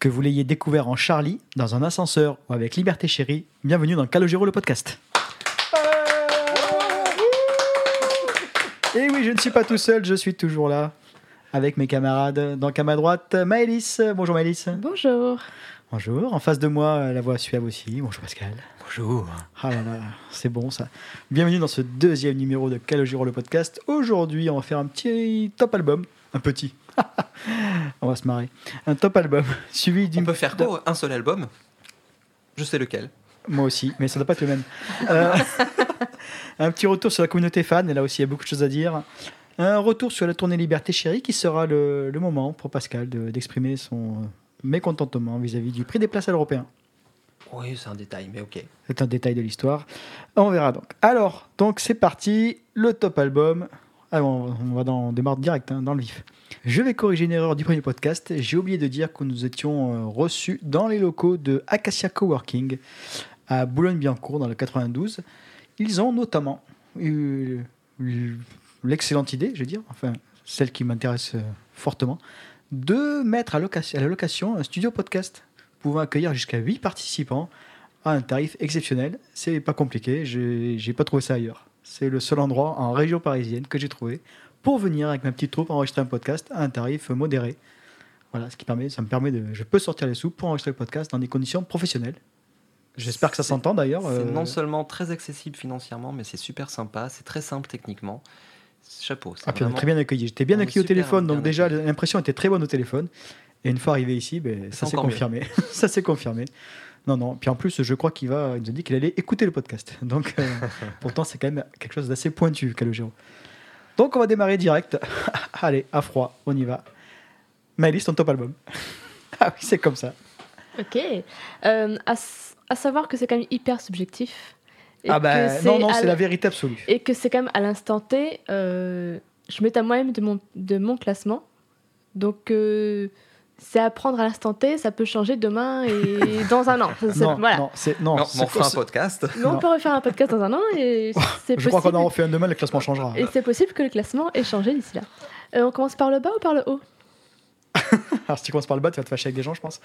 Que vous l'ayez découvert en Charlie, dans un ascenseur ou avec Liberté Chérie, bienvenue dans Calogero le podcast. Et oui, je ne suis pas tout seul, je suis toujours là avec mes camarades. Donc à ma droite, Maëlys. Bonjour Maëlys. Bonjour. Bonjour. En face de moi, la voix suave aussi. Bonjour Pascal. Bonjour. Ah là là, c'est bon ça. Bienvenue dans ce deuxième numéro de Calogero le podcast. Aujourd'hui, on va faire un petit top album. Un petit. on va se marrer. Un top album suivi On d'une. peut faire quoi Un seul album Je sais lequel. Moi aussi, mais ça ne doit pas être le même. Euh, un petit retour sur la communauté fan, et là aussi il y a beaucoup de choses à dire. Un retour sur la tournée Liberté Chérie, qui sera le, le moment pour Pascal de- d'exprimer son euh, mécontentement vis-à-vis du prix des places à l'européen. Oui, c'est un détail, mais ok. C'est un détail de l'histoire. On verra donc. Alors, donc c'est parti, le top album. Ah, on, va dans, démarre direct hein, dans le vif. Je vais corriger une erreur du premier podcast. J'ai oublié de dire que nous étions euh, reçus dans les locaux de Acacia Coworking à Boulogne-Billancourt dans le 92. Ils ont notamment eu l'excellente idée, je veux dire, enfin celle qui m'intéresse euh, fortement, de mettre à, la location un studio podcast pouvant accueillir jusqu'à 8 participants à un tarif exceptionnel. C'est pas compliqué, j'ai pas trouvé ça ailleurs. C'est le seul endroit en région parisienne que j'ai trouvé pour venir avec ma petite troupe enregistrer un podcast à un tarif modéré. Voilà, ce qui permet, ça me permet de, je peux sortir les sous pour enregistrer le podcast dans des conditions professionnelles. J'espère que ça s'entend d'ailleurs. C'est euh, non seulement très accessible financièrement, mais c'est super sympa, c'est très simple techniquement. Chapeau. Ah, puis on est très bien accueilli. J'étais bien accueilli au téléphone, donc déjà l'impression était très bonne au téléphone. Et une fois arrivé ici, ben, ça s'est confirmé. ça s'est confirmé. Non, non. Puis en plus, je crois qu'il va, il nous a dit qu'il allait écouter le podcast. Donc, euh, pourtant, c'est quand même quelque chose d'assez pointu, Calogero. Donc, on va démarrer direct. Allez, à froid, on y va. Maëlys, ton top album. ah oui, c'est comme ça. Ok. Euh, à, à savoir que c'est quand même hyper subjectif. Et ah bah non, non, c'est la vérité absolue. Et que c'est quand même à l'instant T, euh, je mets à moi-même de mon, de mon classement. Donc, euh, c'est à prendre à l'instant T, ça peut changer demain et dans un an. C'est- Non, voilà. non, non. Non, on fera un podcast. Mais on peut refaire un podcast dans un an et c'est Je crois qu'on possible. en refait un demain, le classement changera. Et c'est possible que le classement ait changé d'ici là. Euh, on commence par le bas ou par le haut? Alors, si tu commences par le bas, tu vas te fâcher avec des gens, je pense.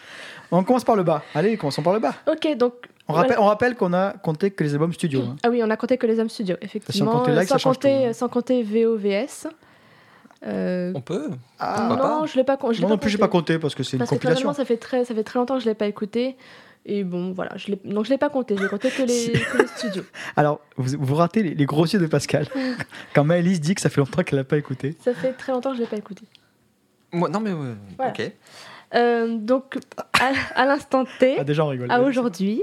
On commence par le bas. Allez, commençons par le bas. Ok, donc. On voilà. rappelle, on rappelle qu'on a compté que les albums studio. hein. Ah oui, on a compté que les hommes studio, effectivement. compter Euh, like, ça sans, compter, tout, hein. sans compter VOVS. Euh, On peut Ah, non, je l'ai pas, con- je non pas plus, j'ai compté. pas compté parce que c'est une que compilation. ça fait très, ça fait très longtemps que je l'ai pas écouté. Et bon, voilà, je l'ai, donc je l'ai pas compté. J'ai compté que les, que les studios. Alors, vous, vous ratez les, les gros yeux de Pascal. Quand Maëlys dit que ça fait longtemps qu'elle n'a pas écouté. Ça fait très longtemps que je l'ai pas écouté. Moi, Non, mais ouais, Voilà. ok. Euh, donc, à, à l'instant T, Ah, déjà, on rigole. à aujourd'hui,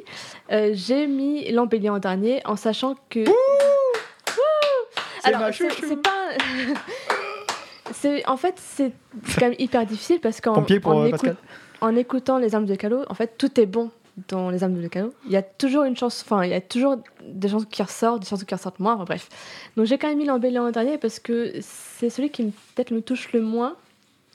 euh, j'ai mis l'embellie en dernier en sachant que. C'est Alors, ma c'est, chouchou. c'est pas. c'est, en fait, c'est quand même hyper difficile parce qu'en en euh, écout- Pascal. en écoutant les armes de Calo, en fait, tout est bon dans les armes de Calo. Il y a toujours une chance, enfin, il y a toujours des chansons qui ressortent, des chansons qui ressortent moins, enfin, bref. Donc j'ai quand même mis l'embellie en dernier parce que c'est celui qui peut-être me touche le moins.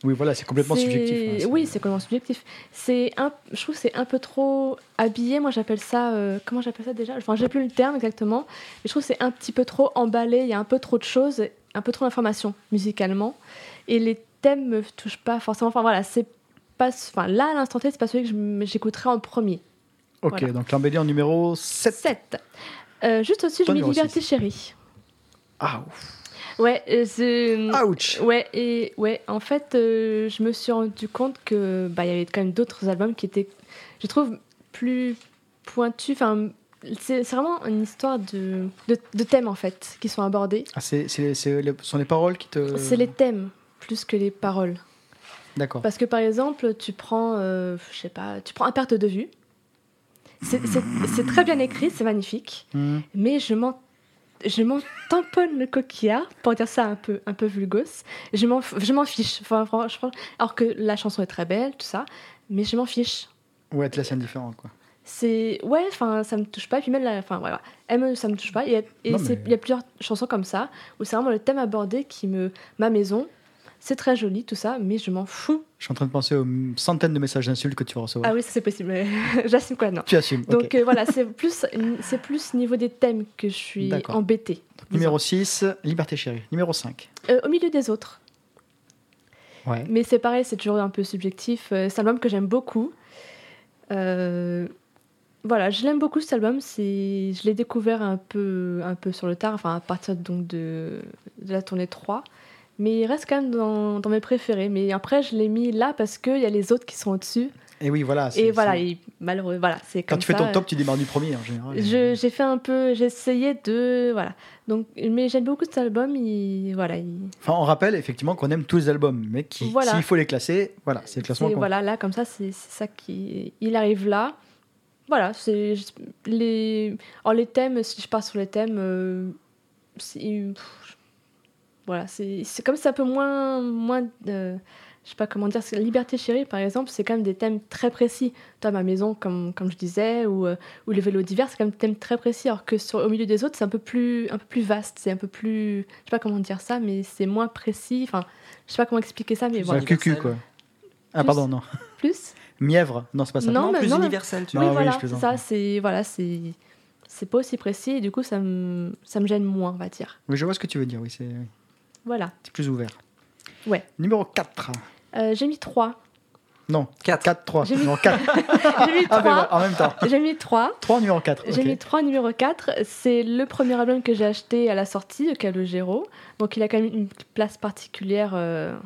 Oui, voilà, c'est complètement subjectif. hein, oui, c'est complètement subjectif. C'est un, je trouve que c'est un peu trop habillé. Moi, j'appelle ça, euh, comment j'appelle ça déjà? Enfin, j'ai plus le terme exactement. Mais je trouve que c'est un petit peu trop emballé. Il y a un peu trop de choses, un peu trop d'informations musicalement, et les thèmes me touchent pas forcément. Enfin voilà, c'est pas, enfin là à l'instant T, c'est pas celui que je j'écouterais en premier. Ok, voilà. donc l'embellie en numéro 7. 7. Euh, juste au-dessus, mis numéro Liberty. Chérie. Ah, ouf. Ouais, euh, c'est. Ouch Ouais, et ouais, en fait, euh, je me suis rendu compte que bah, il y avait quand même d'autres albums qui étaient, je trouve, plus pointus. Enfin, c'est vraiment une histoire de, de, de thèmes en fait qui sont abordés. Ah, c'est, sont les paroles qui te. C'est les thèmes plus que les paroles. D'accord. Parce que par exemple, tu prends, euh, je sais pas, tu prends un perte de vue. C'est très bien écrit, c'est magnifique, Hmm. mais je m'en je m'en tamponne le coquillard, pour dire ça un peu, un peu vulgos. Je m'en, je m'en fiche. Enfin, franchement, alors que la chanson est très belle, tout ça, mais je m'en fiche. Ouais, te laisse indifférent, quoi. C'est ouais, enfin, ça me touche pas. Et puis même la, enfin, voilà, elle me, ça me touche pas. Et, mais- il y a plusieurs chansons comme ça où c'est vraiment le thème abordé qui me, ma maison. C'est très joli tout ça, mais je m'en fous. Je suis en train de penser aux centaines de messages d'insultes que tu vas recevoir. Ah oui, c'est possible. mais J'assume quoi, non. Tu assumes. Donc euh, voilà, c'est plus, c'est plus niveau des thèmes que je suis embêtée. Numéro 6, Liberté chérie. Numéro 5. Euh, au milieu des autres. Ouais. Mais c'est pareil, c'est toujours un peu subjectif. Euh, C'est un album que j'aime beaucoup. Euh, voilà, je l'aime beaucoup cet album. C'est, je l'ai découvert un peu, un peu sur le tard, enfin à partir donc de, de la tournée 3. Mais il reste quand même dans, dans mes préférés. Mais après, je l'ai mis là parce qu'il y a les autres qui sont au-dessus. Et oui, voilà. Et voilà, et malheureux, voilà, c'est Quand comme tu fais ça. ton top, tu démarres du premier en général. J'ai fait un peu, j'ai essayé de, voilà. Donc, mais j'aime beaucoup cet album. Il, voilà, il, Enfin, on rappelle effectivement qu'on aime tous les albums, mais qui- Voilà. s'il faut les classer, voilà, c'est le classement. Qu'on- voilà, là, comme ça, c'est c'est ça qui. Il arrive là. Voilà, c'est. Les... Alors, les thèmes, si je pars sur les thèmes, euh, c'est. Voilà, c'est comme c'est un peu moins. moins euh, je sais pas comment dire. Liberté chérie, par exemple, c'est quand même des thèmes très précis. Toi, ma maison, comme, comme je disais, ou, euh, ou les vélos d'hiver, c'est quand même des thèmes très précis. Alors que sur, au milieu des autres, c'est un peu plus, un peu plus vaste. C'est un peu plus. Je sais pas comment dire ça, mais c'est moins précis. Enfin, je sais pas comment expliquer ça, mais voilà. un cucu, quoi. Ah, pardon, non. Plus. Mièvre, non, c'est pas ça. Non, mais- plus non, mais- universel, tu Non, vois. oui, oui, voilà, plaisante. ça, c'est voilà, c'est c'est pas aussi précis et du coup ça me ça me gêne moins, on va dire. Oui, je vois ce que tu veux dire, oui, c'est oui, Voilà. c'est plus ouvert. Ouais. Numéro 4. Euh, j'ai mis 3. Non, 4. 4, 3. J'ai mis- Numéro 4. j'ai mis Ah, 3. ben, voilà, en même temps. J'ai mis 3. 3 numéro 4. J'ai mis 3 numéro 4. C'est le premier album que j'ai acheté à la sortie de Calogero. Donc il a quand même une place particulière euh,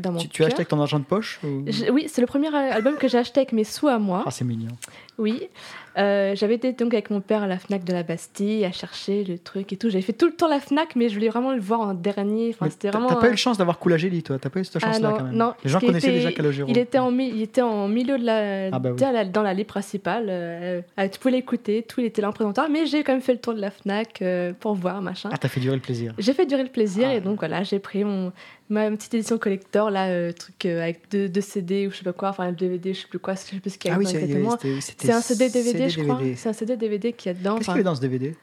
dans mon Tu, tu as cœur. acheté avec ton argent de poche ou... Je- Oui, c'est le premier album que j'ai acheté avec mes sous à moi. Ah, c'est mignon. Oui, Euh, j'avais été donc avec mon père à la Fnac de la Bastille à chercher le truc et tout. J'avais fait tout le temps la Fnac, mais je voulais vraiment le voir en dernier. Enfin, c'était t'as vraiment. t'as pas eu un- de chance d'avoir Coulagélie, toi? T'as pas eu cette Ah chance-là quand même. non, Les gens connaissaient était- déjà Calogero. Il était en, il était en milieu de la, Ah bah oui. dans la- principale. euh, euh, tu pouvais l'écouter, tout il était là en présentant. Mais j'ai quand même fait le tour de la Fnac euh, pour voir machin. Ah, t'as fait durer le plaisir. J'ai fait durer le plaisir Ah. et donc voilà, j'ai pris mon, ma petite édition collector là, truc avec deux, deux CD ou je sais pas quoi, enfin le DVD, je sais plus quoi, je sais plus ce qu'il y a Ah oui, c'était- un CD DVD, je crois. C'est un CD DVD qu'il y a dedans. Qu'est-ce qu'il y avait dans ce DVD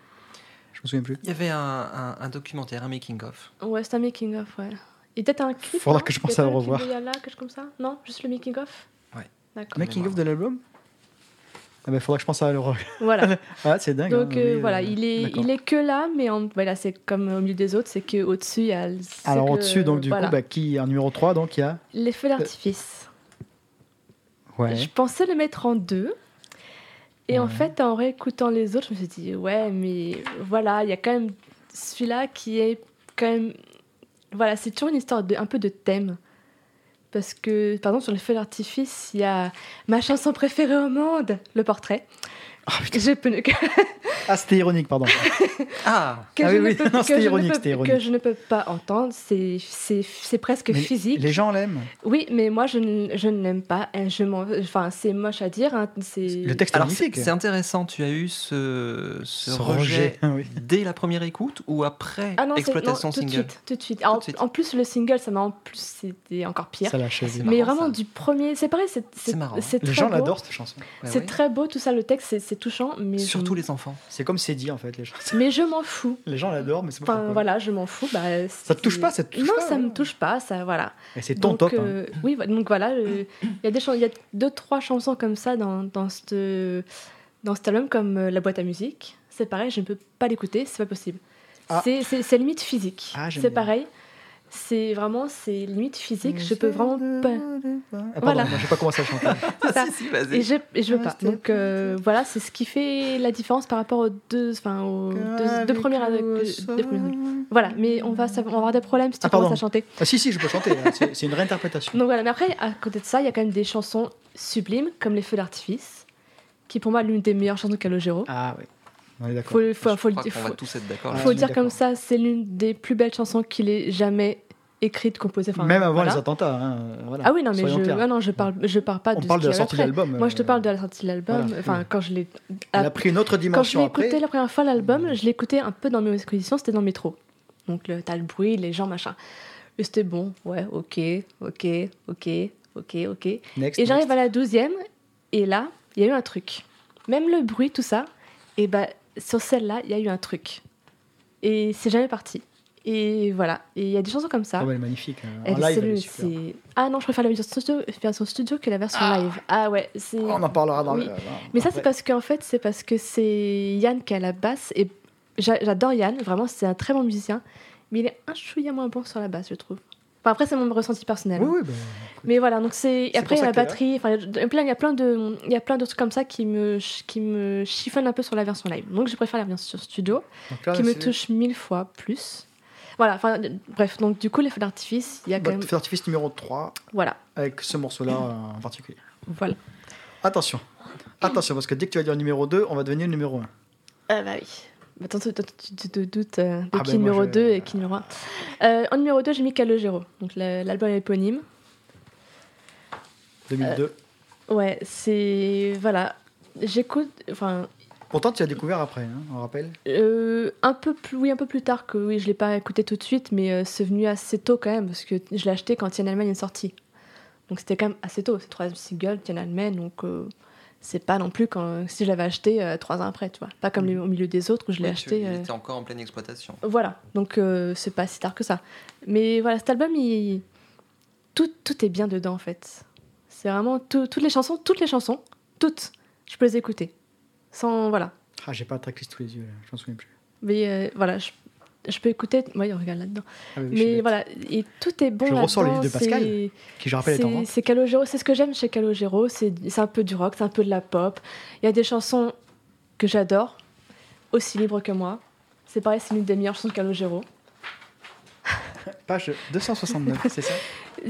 Je me souviens plus. Il y avait un, un- un documentaire, un making-of. Ouais, c'est un making of, ouais. Et peut-être un clip. Faudra non que je Il y pense a à pas le un clip revoir. de Yala, quelque chose comme ça Non, juste le making of? Ouais. D'accord. Making mémoire. of de l'album? Ah bah, faudra que je pense à le revoir. Voilà. Ah, c'est dingue. Donc hein, euh, oui, voilà, euh, il est, il est que là, mais en, voilà, c'est comme au milieu des autres, c'est que au dessus il y a. Alors au-dessus, donc du voilà. coup, bah, qui en numéro 3, donc il y a. les feux d'artifice. Ouais. Je pensais le mettre en deux. Et en fait, en réécoutant les autres, je me suis dit, ouais, mais voilà, il y a quand même celui-là qui est quand même. Voilà, c'est toujours une histoire de, un peu de thème. Parce que, pardon, sur les feux d'artifice, il y a ma chanson préférée au monde, le portrait. Ah, putain. Je peux ne- que, Ah, c'était ironique, pardon. Ah que Ah je oui, ne oui. peux- Non, c'était ironique, peux- ironique. Que je ne peux pas entendre, c'est c'est- c'est presque Mais physique. Les gens l'aiment. Oui, mais moi, je ne, je ne l'aime pas. Je m'en- enfin, c'est moche à dire. hein, c'est- Le texte Alors c'est magnifique. c'est intéressant, tu as eu ce, ce Ce rejet, oui. dès la première écoute ou après Ah non, exploitation non, tout de single suite, tout de suite. Alors, de suite. En plus, le single, ça m'a en plus, c'était encore pire. Ça l'a mais marrant, vraiment ça. du premier, c'est pareil, c'est C'est marrant. Les gens beau. l'adorent cette chanson. Ouais, C'est très beau tout ça, le texte, c'est touchant, mais Surtout je, les enfants. C'est comme c'est dit en fait. Les gens, mais je m'en fous. les gens l'adorent, mais c'est pas Enfin voilà, je m'en fous. Bah, Ça te touche pas, ça te touche Non, pas, ça ouais. me touche pas, ça voilà. Et c'est ton donc, top. hein. euh, oui, donc voilà, il y a des chan- il y a deux trois chansons comme ça dans dans cette dans cet album comme euh, la boîte à musique. C'est pareil, je ne peux pas l'écouter, c'est pas possible. Ah. C'est limite physique. Ah, c'est bien. C'est vraiment c'est limite physique. Je peux vraiment pas. Ah, pardon, Voilà. je sais pas comment ça chante. C'est ça. Si, si. Et je, et je veux pas. Restez Donc euh, voilà, c'est ce qui fait la différence par rapport aux deux, enfin aux deux, deux premières. deux- Voilà, mais on va, on va avoir des problèmes si tu Ah, commences à chanter. Ah si, si, je peux chanter. hein. C'est c'est une réinterprétation. Donc voilà, mais après, à côté de ça, il y a quand même des chansons sublimes, comme Les Feux d'artifice, qui pour moi l'une des meilleures chansons de Calogero. Ah oui, on est d'accord. Faut, faut, crois va tous être d'accord. Faut on dire comme ça, c'est l'une des plus belles chansons qu'il ait jamais écrite, composée. Enfin, Même avant voilà. les attentats. hein, voilà. Ah oui, non, mais Soyons je, ah non, je parle, je parle pas On de parle ce de la sortie de l'album. Moi, je te euh, parle de la sortie de l'album. voilà, enfin, oui. quand je l'ai. Elle a pris une autre Quand je dimension l'ai après. écouté la première fois l'album, je l'ai écouté un peu dans mes expositions, c'était dans le métro. Donc le- t'as le bruit, les gens, machin. Et c'était bon, ouais, ok, ok, ok, ok, ok. Next, Et j'arrive next. à la douzième, et là, il y a eu un truc. Même le bruit, tout ça, et bah sur celle-là, il y a eu un truc. Et c'est jamais parti. Et voilà, et il y a des chansons comme ça. Ah ouais, elle est magnifique. hein. Elle est live, elle est super. Ah non, je préfère la version studio, version studio que la version live. Ah ouais, c'est. On en parlera dans Oui. le. Mais ça, c'est parce qu'en fait, c'est parce que c'est Yann qui à la basse. Et j'a- j'adore Yann, vraiment, c'est un très bon musicien. Mais il est un chouïa moins bon sur la basse, je trouve. Enfin, après, c'est mon ressenti personnel. Oui, hein. oui, bah, Mais voilà, donc c'est. Après, il y a la batterie. Enfin, il y a plein- de, il y a plein de trucs comme ça qui me, qui me chiffonnent un peu sur la version live. Donc, je préfère la version studio, là, qui me touche mille fois plus. Voilà. Enfin, euh, bref. Donc, du coup, les feux d'artifice, il y a quand Bah, même. feu d'artifice numéro 3 Voilà. avec ce morceau-là euh, en particulier. Voilà. Attention. Attention, parce que dès que tu vas dire numéro 2, on va devenir numéro 1. Ah bah oui. Attends, tu, te doutes euh, de Ah qui ben, numéro je- 2 et qui numéro 1. en numéro 2, j'ai mis Calogero, donc la- l'album éponyme. 2002. Ouais, c'est. Voilà. J'écoute. Enfin, Pourtant, tu l'as découvert après, hein, on rappelle. Euh, un peu plus, oui, un peu plus tard que oui, je l'ai pas écouté tout de suite, mais euh, c'est venu assez tôt quand même parce que je l'ai acheté quand Tiananmen est sorti. Donc c'était quand même assez tôt. C'est le troisième single Tiananmen, donc euh, c'est pas non plus quand si je l'avais acheté euh, trois ans après, tu vois. Pas comme les- au milieu des autres où je l'ai Oui, tu- acheté. Il euh, était encore en pleine exploitation. Voilà, donc euh, c'est pas si tard que ça. Mais voilà, cet album, il... tout, tout est bien dedans en fait. C'est vraiment tout- toutes les chansons, toutes les chansons, toutes, je peux les écouter. Sans, voilà. Ah, j'ai pas la tracklist sous les yeux, là, je m'en souviens plus. Mais euh, voilà, je, je peux écouter. Oui, on regarde là-dedans. Ah oui, Mais voilà, et tout est bon. Je ressors le livre de Pascal, c'est- Qui, je rappelle, est en C'est Calogero, c'est ce que j'aime chez Calogero. C'est un peu du rock, c'est un peu de la pop. Il y a des chansons que j'adore, aussi libres que moi. C'est pareil, c'est l'une des meilleures chansons de Calogero. Page 269, c'est ça?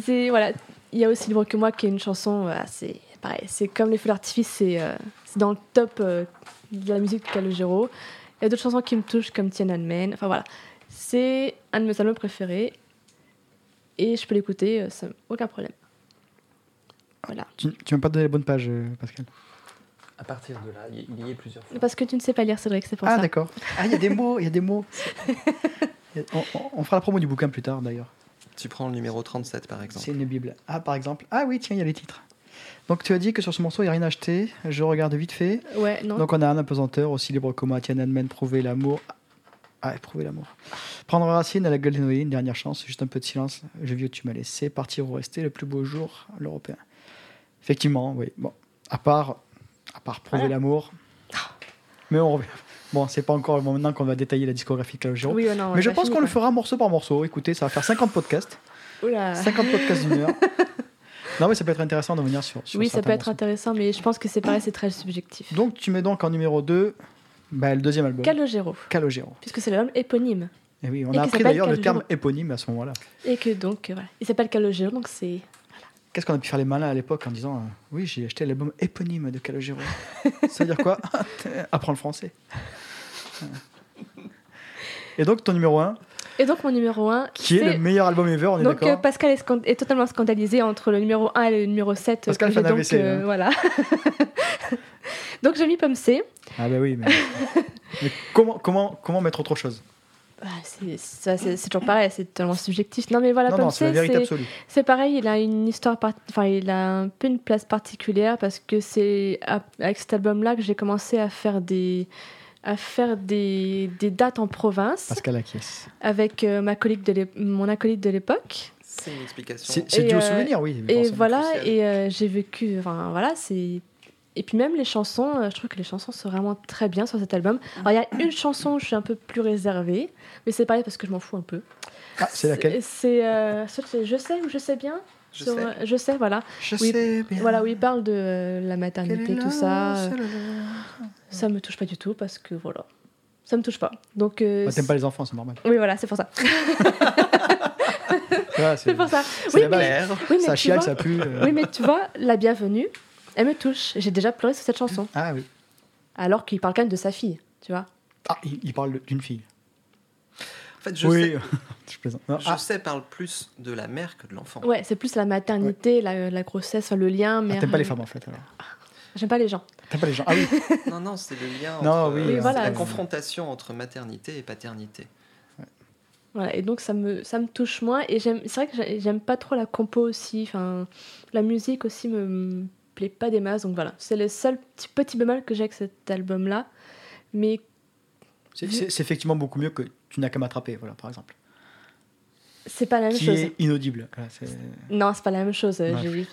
C'est voilà, il y a aussi libre que moi qui est une chanson, c'est pareil, c'est comme les feux d'artifice, c'est euh, dans le top euh, de la musique de Calogero. Il y a d'autres chansons qui me touchent comme Tiananmen. Enfin voilà, c'est un de mes albums préférés et je peux l'écouter euh, sans aucun problème. Voilà, Tu, tu m'as pas donné la bonne page, euh, Pascal? À partir de là, il y est plusieurs fois. parce que tu ne sais pas lire, Cédric, c'est pour Ah, ça. d'accord. Ah, il y a des mots, il y a des mots. On- on fera la promo du bouquin plus tard, d'ailleurs. Tu prends le numéro 37 par exemple. C'est une Bible. Ah, par exemple. Ah oui, tiens, il y a les titres. Donc, tu as dit que sur ce morceau, il n'y a rien acheté. Je regarde vite fait. Ouais, non. Donc, on a un apesanteur, aussi libre que moi, Tiananmen, prouver l'amour. Ah, prouver l'amour. Prendre racine à la gueule des noyés, une dernière chance, juste un peu de silence. Je où tu m'as laissé, partir ou rester, le plus beau jour, l'européen. Effectivement, oui. Bon, à part, à part prouver l'amour. Mais on revient. Bon, c'est pas encore le moment maintenant qu'on va détailler la discographie de Calogero. Oui, oh non, on Mais je pense qu'on le fera morceau par morceau. Écoutez, ça va faire 50 podcasts. Oula. 50 podcasts d'une heure. Non, mais ça peut être intéressant de venir sur, sur Oui, ça peut être intéressant, mais je pense que c'est pareil, c'est très subjectif. Donc, tu mets donc en numéro 2 bah, le deuxième album, Calogero, Calogero. puisque c'est l'album éponyme. Et oui, on Et a appris d'ailleurs le terme éponyme à ce moment-là. Et que donc, euh, voilà. Il s'appelle Calogero, donc c'est. Qu'est-ce qu'on a pu faire les malins à l'époque en disant euh, Oui, j'ai acheté l'album éponyme de Calogero. ça veut dire quoi Apprends le français. Et donc, ton numéro 1, Et donc, mon numéro 1. qui est le meilleur album ever, on est Donc, d'accord euh, Pascal est, totalement scandalisé entre le numéro 1 et le numéro 7. Pascal que fait donc, AVC, euh, hein. Voilà. donc, j'ai mis Pomme C. Ah, bah oui, mais. mais comment, comment, comment mettre autre chose Ah, c'est toujours pareil, c'est tellement subjectif. Non, mais voilà, Non, Pomme non, C, c'est- pareil, il a une histoire, enfin, il a un peu une place particulière parce que c'est avec cet album-là que j'ai commencé à faire des à faire des, des dates en province Pascal avec euh, ma collègue de mon acolyte de l'époque. C'est une explication. C'est dû au euh, souvenir, oui. Et voilà, crucial. et euh, j'ai vécu, enfin voilà, c'est. Et puis même les chansons, euh, je trouve que les chansons sont vraiment très bien sur cet album. Alors il y a une chanson où je suis un peu plus réservée, mais c'est pareil parce que je m'en fous un peu. Ah, c'est laquelle? C'est euh, c'est Je sais ou Je sais bien? Je Sur, sais. euh, Je sais, voilà. Je Oui, sais bien. Voilà, où il parle de euh, la maternité, tout ça. euh, ça me touche pas du tout parce que voilà, ça me touche pas. Donc. euh, Bah, T'aimes pas les enfants, c'est normal. Oui, voilà, c'est pour ça. C'est pour ça. c'est Oui, la mais, oui, mais ça chiale, vois- ça pue. euh. oui, mais tu vois, la bienvenue, elle me touche. J'ai déjà pleuré sur cette chanson. Ah oui. Alors qu'il parle quand même de sa fille, tu vois. Ah, il, il parle d'une fille. Fait, je, oui, sais, je plaisante. Non, je ah, sais parle plus de la mère que de l'enfant. Ouais, c'est plus la maternité, la, la grossesse, le lien. ah, t'aimes pas les femmes en fait alors. J'aime pas les gens. T'aimes pas les gens. Ah oui. Non, non, c'est le lien Non, entre oui, euh, voilà. la confrontation entre maternité et paternité. Voilà, et donc ça me, ça me touche moins. Et j'aime, c'est vrai que j'ai- j'aime pas trop la compo aussi. Enfin, la musique aussi me, me plaît pas des masses. Donc voilà, c'est le seul petit, petit bémol que j'ai avec cet album-là. Mais C'est- effectivement beaucoup mieux que tu n'as qu'à m'attraper, voilà, par exemple. c'est pas la même Qui chose. est inaudible. Voilà, Non, c'est pas la même chose. euh, Ouais. j'ai-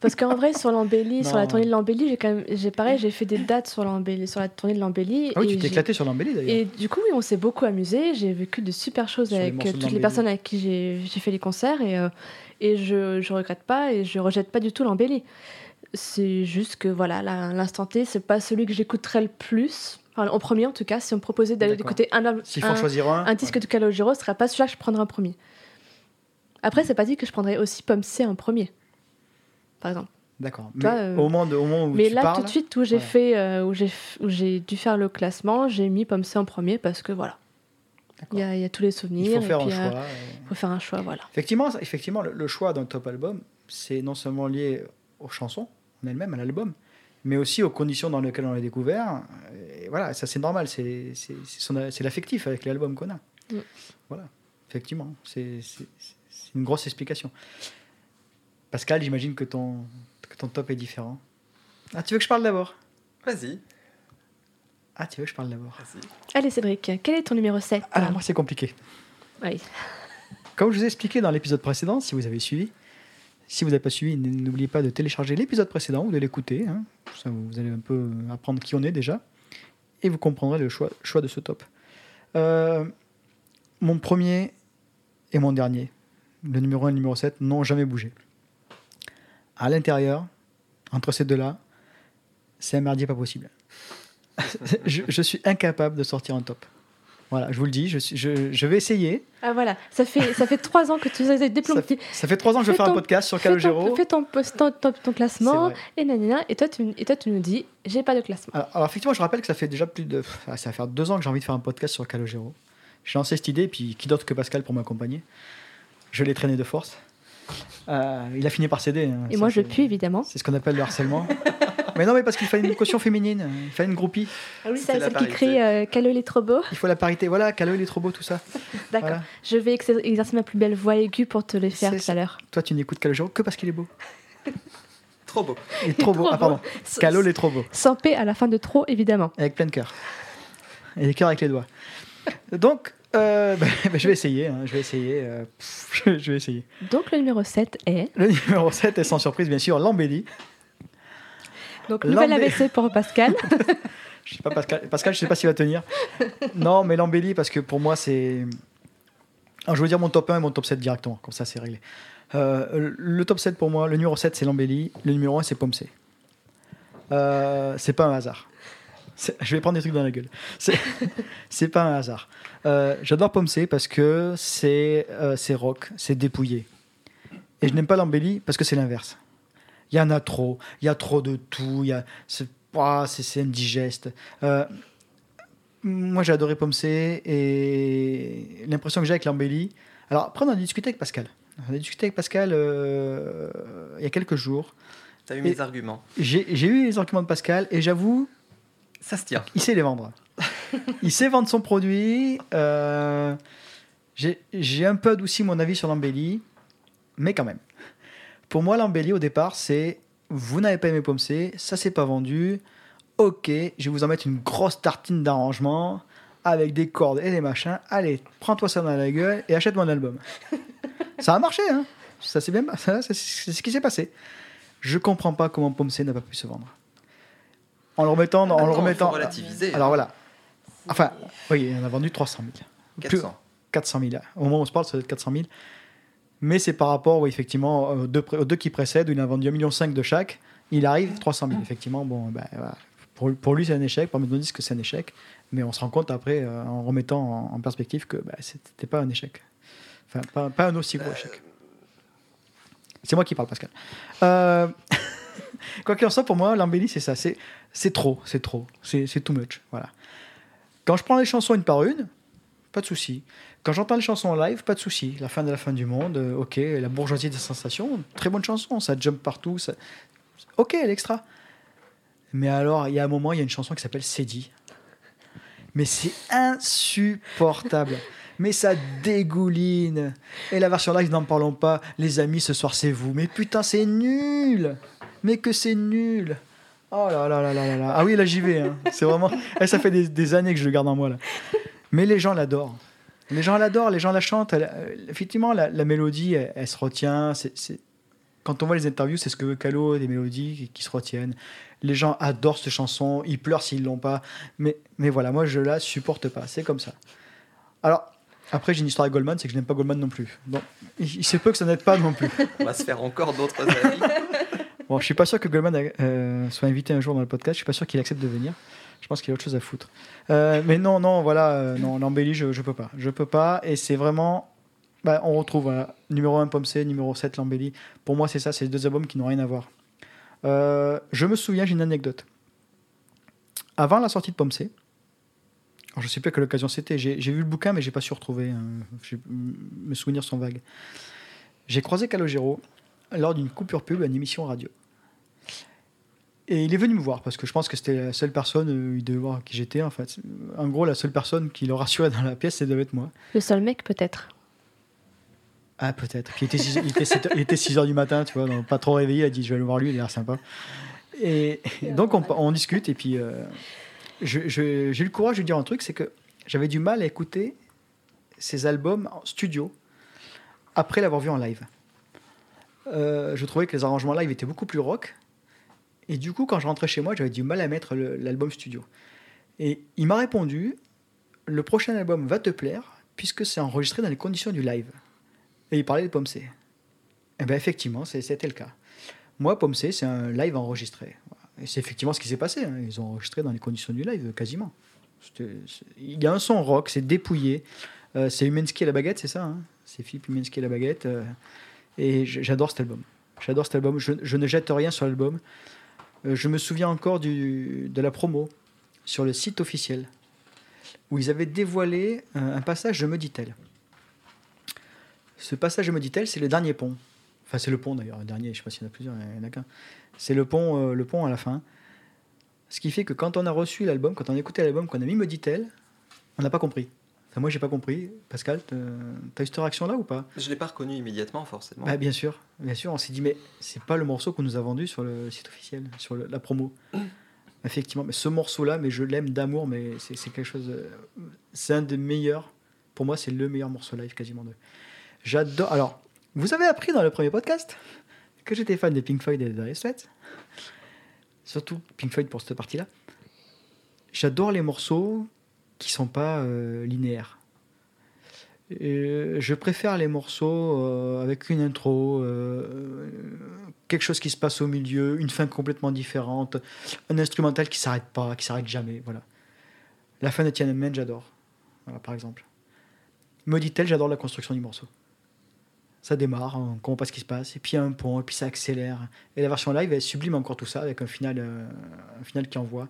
Parce qu'en vrai, sur l'embellie, sur la tournée de l'embellie, j'ai quand même, j'ai pareil, j'ai fait des dates sur l'embellie, sur la tournée de l'embellie. Ah oui, et tu t'es éclaté sur l'embellie d'ailleurs. Et du coup, oui, on s'est beaucoup amusé. J'ai vécu de super choses Sur avec euh, toutes les personnes avec qui j'ai fait les concerts et, euh, et je, je regrette pas et je rejette pas du tout l'embellie. C'est juste que voilà, là, l'instant T, c'est pas celui que j'écouterais le plus. Enfin, en premier en tout cas, si on me proposait d'aller écouter un, album- S'il faut en un, choisir un. un disque de Calogero, ce serait pas celui-là que je prendrais en premier. Après, c'est pas dit que je prendrais aussi Pomme C en premier, par exemple. D'accord. Mais euh, au, moment de- au moment où Mais tu là, parles, tout de suite, où j'ai fait, euh, où j'ai f- où j'ai dû faire le classement, j'ai mis Pomme C en premier parce que voilà, il y, a- il y a tous les souvenirs. il faut et faire un euh, choix. euh. faut faire un choix, voilà. Effectivement, effectivement le, le choix d'un top album, c'est non seulement lié aux chansons en elles-mêmes, à l'album, mais aussi aux conditions dans lesquelles on l'a découvert. Et voilà, ça c'est normal, c'est l'affectif avec l'album qu'on a. Mm. Voilà, effectivement, c'est une grosse explication. Pascal, j'imagine que ton, que ton top est différent. Ah, tu veux que je parle d'abord? Vas-y, Ah, tu veux que je parle d'abord? Vas-y. Allez, Cédric, quel est ton numéro 7 Alors, moi, c'est compliqué. Oui. Comme je vous ai expliqué dans l'épisode précédent, si vous avez suivi, si vous n'avez pas suivi, n'oubliez pas de télécharger l'épisode précédent ou de l'écouter. hein. Ça, vous allez un peu apprendre qui on est déjà. Et vous comprendrez le choix, choix de ce top. Euh, mon premier et mon dernier, le numéro 1 et le numéro 7, n'ont jamais bougé. À l'intérieur, entre ces deux-là, c'est un merdier pas possible. je, je suis incapable de sortir un top. Voilà, je vous le dis, je, suis- je, je vais essayer. Ah voilà, ça fait, ça fait trois ans que tu as diplômes. Ça, fait- ça fait trois ans que je Fais fais un podcast sur Fais Calogero. fais ton, post- ton, ton- classement et nanana, et toi tu, et toi tu nous dis j'ai pas de classement. Alors, alors, effectivement, je rappelle que ça fait déjà plus de. ah, Ça va faire deux ans que j'ai envie de faire un podcast sur Calogero. J'ai lancé cette idée, puis qui d'autre que Pascal pour m'accompagner? Je l'ai traîné de force. Euh, il a fini par céder. hein. Et Ça, moi je pue évidemment. C'est ce qu'on appelle le harcèlement. mais non, mais parce qu'il fallait une caution féminine, il fallait une groupie. Ah oui, la celle qui crie euh, Calo il est trop beau. Il faut la parité. Voilà, Calo, il est trop beau, tout ça. D'accord. Voilà. Je vais ex- exercer ma plus belle voix aiguë pour te les faire tout ça. à l'heure. Toi, tu n'écoutes Calogero que parce qu'il est beau. Trop beau. Il est trop beau. Ah, pardon. Calo, il est trop beau. Sans P à la fin de trop évidemment. Avec plein de cœur. Et les cœurs avec les doigts. Donc, euh, ben, ben, je vais essayer. hein, je vais essayer. euh, pff, je vais essayer. Donc le numéro 7 est. Le numéro 7 est sans surprise, bien sûr, l'embellie. Donc nouvelle ABC pour Pascal. Je sais pas, Pascal, Pascal je sais pas s'il va tenir. Non, mais l'embellie, parce que pour moi, c'est. Alors, je veux dire mon top 1 et mon top 7 directement, comme ça, c'est réglé. Euh, le top 7 pour moi, le numéro 7, c'est l'embellie. Le numéro 1, c'est Pomme C. Euh, c'est pas un hasard. Je vais prendre des trucs dans la gueule. C'est pas un hasard. Euh, J'adore Pomme C parce que c'est euh, c'est rock, c'est dépouillé. Et je n'aime pas l'embellie parce que c'est l'inverse. Il y en a trop, il y a trop de tout, il y a c'est c'est c'est indigeste. Euh, moi j'ai adoré Pomme C et l'impression que j'ai avec l'embellie. Alors après on en a discuté avec Pascal. On a discuté avec Pascal euh, il y a quelques jours. T'as eu Et- mes arguments. J'ai j'ai eu les arguments de Pascal et j'avoue Ça se tient. il sait les vendre. il sait vendre son produit. euh, J'ai j'ai un peu adouci mon avis sur l'embellie, mais quand même. Pour moi, l'embellie, au départ, c'est vous n'avez pas aimé Pomme C, ça s'est pas vendu. Ok, je vais vous en mettre une grosse tartine d'arrangement avec des cordes et des machins. Allez, prends-toi ça dans la gueule et achète mon album. ça a marché, hein Ça c'est bien, c'est ce qui s'est passé. Je comprends pas comment Pomme C n'a pas pu se vendre. En le remettant, en Ah le non, faut remettant. relativiser. Alors voilà. Enfin, oui, on a vendu 300 000. Plus- 400. 400 000. Au moment où on se parle, ça doit être 400 000. Mais c'est par rapport, oui, effectivement, aux deux, pré- aux deux qui précèdent, où il a vendu 1,5 million de chaque. Il arrive 300 000. Effectivement, bon, ben, pour, pour lui, c'est un échec. Pour Maison Disque, c'est un échec. Mais on se rend compte après, euh, en remettant en, en perspective, que ben, c'était pas un échec. Enfin, pas, pas un aussi gros échec. C'est moi qui parle, Pascal. Euh, Quoi qu'il en soit, pour moi, l'embellie, c'est ça. C'est c'est trop, c'est trop. C'est c'est too much. Voilà. Quand je prends les chansons une par une, pas de souci. Quand j'entends les chansons en live, pas de souci. La fin de la fin du monde, euh, ok. La bourgeoisie des sensations, très bonne chanson. Ça jump partout. Ça... Ok, l'extra. Mais alors, il y a un moment, il y a une chanson qui s'appelle Cédie. Mais c'est insupportable. Mais ça dégouline. Et la version live, n'en parlons pas. Les amis, ce soir, c'est vous. Mais putain, c'est nul. Mais que c'est nul. Oh là là là là là. Ah oui, là, j'y vais. hein. C'est vraiment. Eh, ça fait des, des années que je le garde en moi, là. Mais les gens l'adorent. Les gens l'adorent, les gens la chantent. Elle- euh, effectivement, la, la mélodie, elle, elle se retient. C'est, quand on voit les interviews, c'est ce que veut Calo, des mélodies qui, qui se retiennent. Les gens adorent cette chanson, ils pleurent s'ils l'ont pas. Mais, mais voilà, moi je la supporte pas, c'est comme ça. Alors, après j'ai une histoire avec Goldman, c'est que je n'aime pas Goldman non plus. Il, il se peut que ça n'aide pas non plus. On va se faire encore d'autres avis. Bon, je suis pas sûr que Goldman euh, soit invité un jour dans le podcast, je suis pas sûr qu'il accepte de venir. Je pense qu'il a autre chose à foutre. Euh, mais non, non, voilà, euh, non, l'embellie, je, je peux pas. Je peux pas, et c'est vraiment. Bah, on retrouve numéro 1 Pomme numéro 7 l'embellie. Pour moi, c'est ça, c'est deux albums qui n'ont rien à voir. Euh, je me souviens, j'ai une anecdote. Avant la sortie de Pomme C, alors je sais plus à quelle occasion c'était, j'ai vu le bouquin, mais j'ai pas su retrouver. hein. Mes souvenirs sont vagues. J'ai croisé Calogero lors d'une coupure pub à une émission radio. Et il est venu me voir parce que je pense que c'était la seule personne, euh, il devait voir qui j'étais en fait. En gros, la seule personne qui le rassurait dans la pièce, c'est devait être moi. Le seul mec, peut-être. Ah, peut-être. Puis il était 6 il était sept heures- il était 6 heures du matin, tu vois, donc pas trop réveillé. Il a dit Je vais aller voir lui, il a l'air sympa. Et, donc, on, on discute. Et puis, euh, j'ai eu le courage de lui dire un truc c'est que j'avais du mal à écouter ses albums en studio après l'avoir vu en live. Euh, je trouvais que les arrangements live étaient beaucoup plus rock. Et du coup, quand je rentrais chez moi, j'avais du mal à mettre l'album studio. Et il m'a répondu Le prochain album va te plaire puisque c'est enregistré dans les conditions du live. Et il parlait de Pomme C. Et bien effectivement, c'était le cas. Moi, Pomme C, c'est un live enregistré. Et c'est effectivement ce qui s'est passé. hein. Ils ont enregistré dans les conditions du live, quasiment. Il y a un son rock, c'est dépouillé. Euh, c'est Humensky à la baguette, c'est ça hein C'est Philippe Humensky à la baguette. euh, et j'adore cet album. J'adore cet album. Je ne jette rien sur l'album. Euh, je me souviens encore de la promo sur le site officiel où ils avaient dévoilé euh, un passage de Me dit-elle. Ce passage de Me dit-elle, c'est le dernier pont. Enfin, c'est le pont d'ailleurs, le dernier, je sais pas s'il y en a plusieurs, il y en a qu'un. C'est le pont, euh, le pont à la fin. Ce qui fait que quand on a reçu l'album, quand on a écouté l'album, qu'on a mis Me dit-elle, on n'a pas compris. Enfin, moi, j'ai pas compris. Pascal, t'as eu cette réaction-là ou pas? Je l'ai pas reconnu immédiatement, forcément. bah, Bien sûr, bien sûr. On s'est dit, mais c'est pas le morceau qu'on nous a vendu sur le site officiel, sur le- la promo. Effectivement, mais ce morceau-là, mais je l'aime d'amour, mais c'est quelque chose. C'est un des meilleurs. Pour moi, c'est le meilleur morceau live quasiment de. J'adore. Alors, vous avez appris dans le premier podcast que j'étais fan des Pink Floyd et des Dire Straits. Surtout Pink Floyd pour cette partie-là. J'adore les morceaux qui sont pas euh, linéaires. Et je préfère les morceaux euh, avec une intro, euh, quelque chose qui se passe au milieu, une fin complètement différente, un instrumental qui s'arrête pas, qui s'arrête jamais. Voilà. La fin de Tiananmen, j'adore. Voilà, par exemple. Me dit-elle, j'adore la construction du morceau. Ça démarre, on comprend pas ce qui se passe, et puis il y a un pont, et puis ça accélère. Et la version live, elle sublime encore tout ça avec un final, euh, un final qui envoie.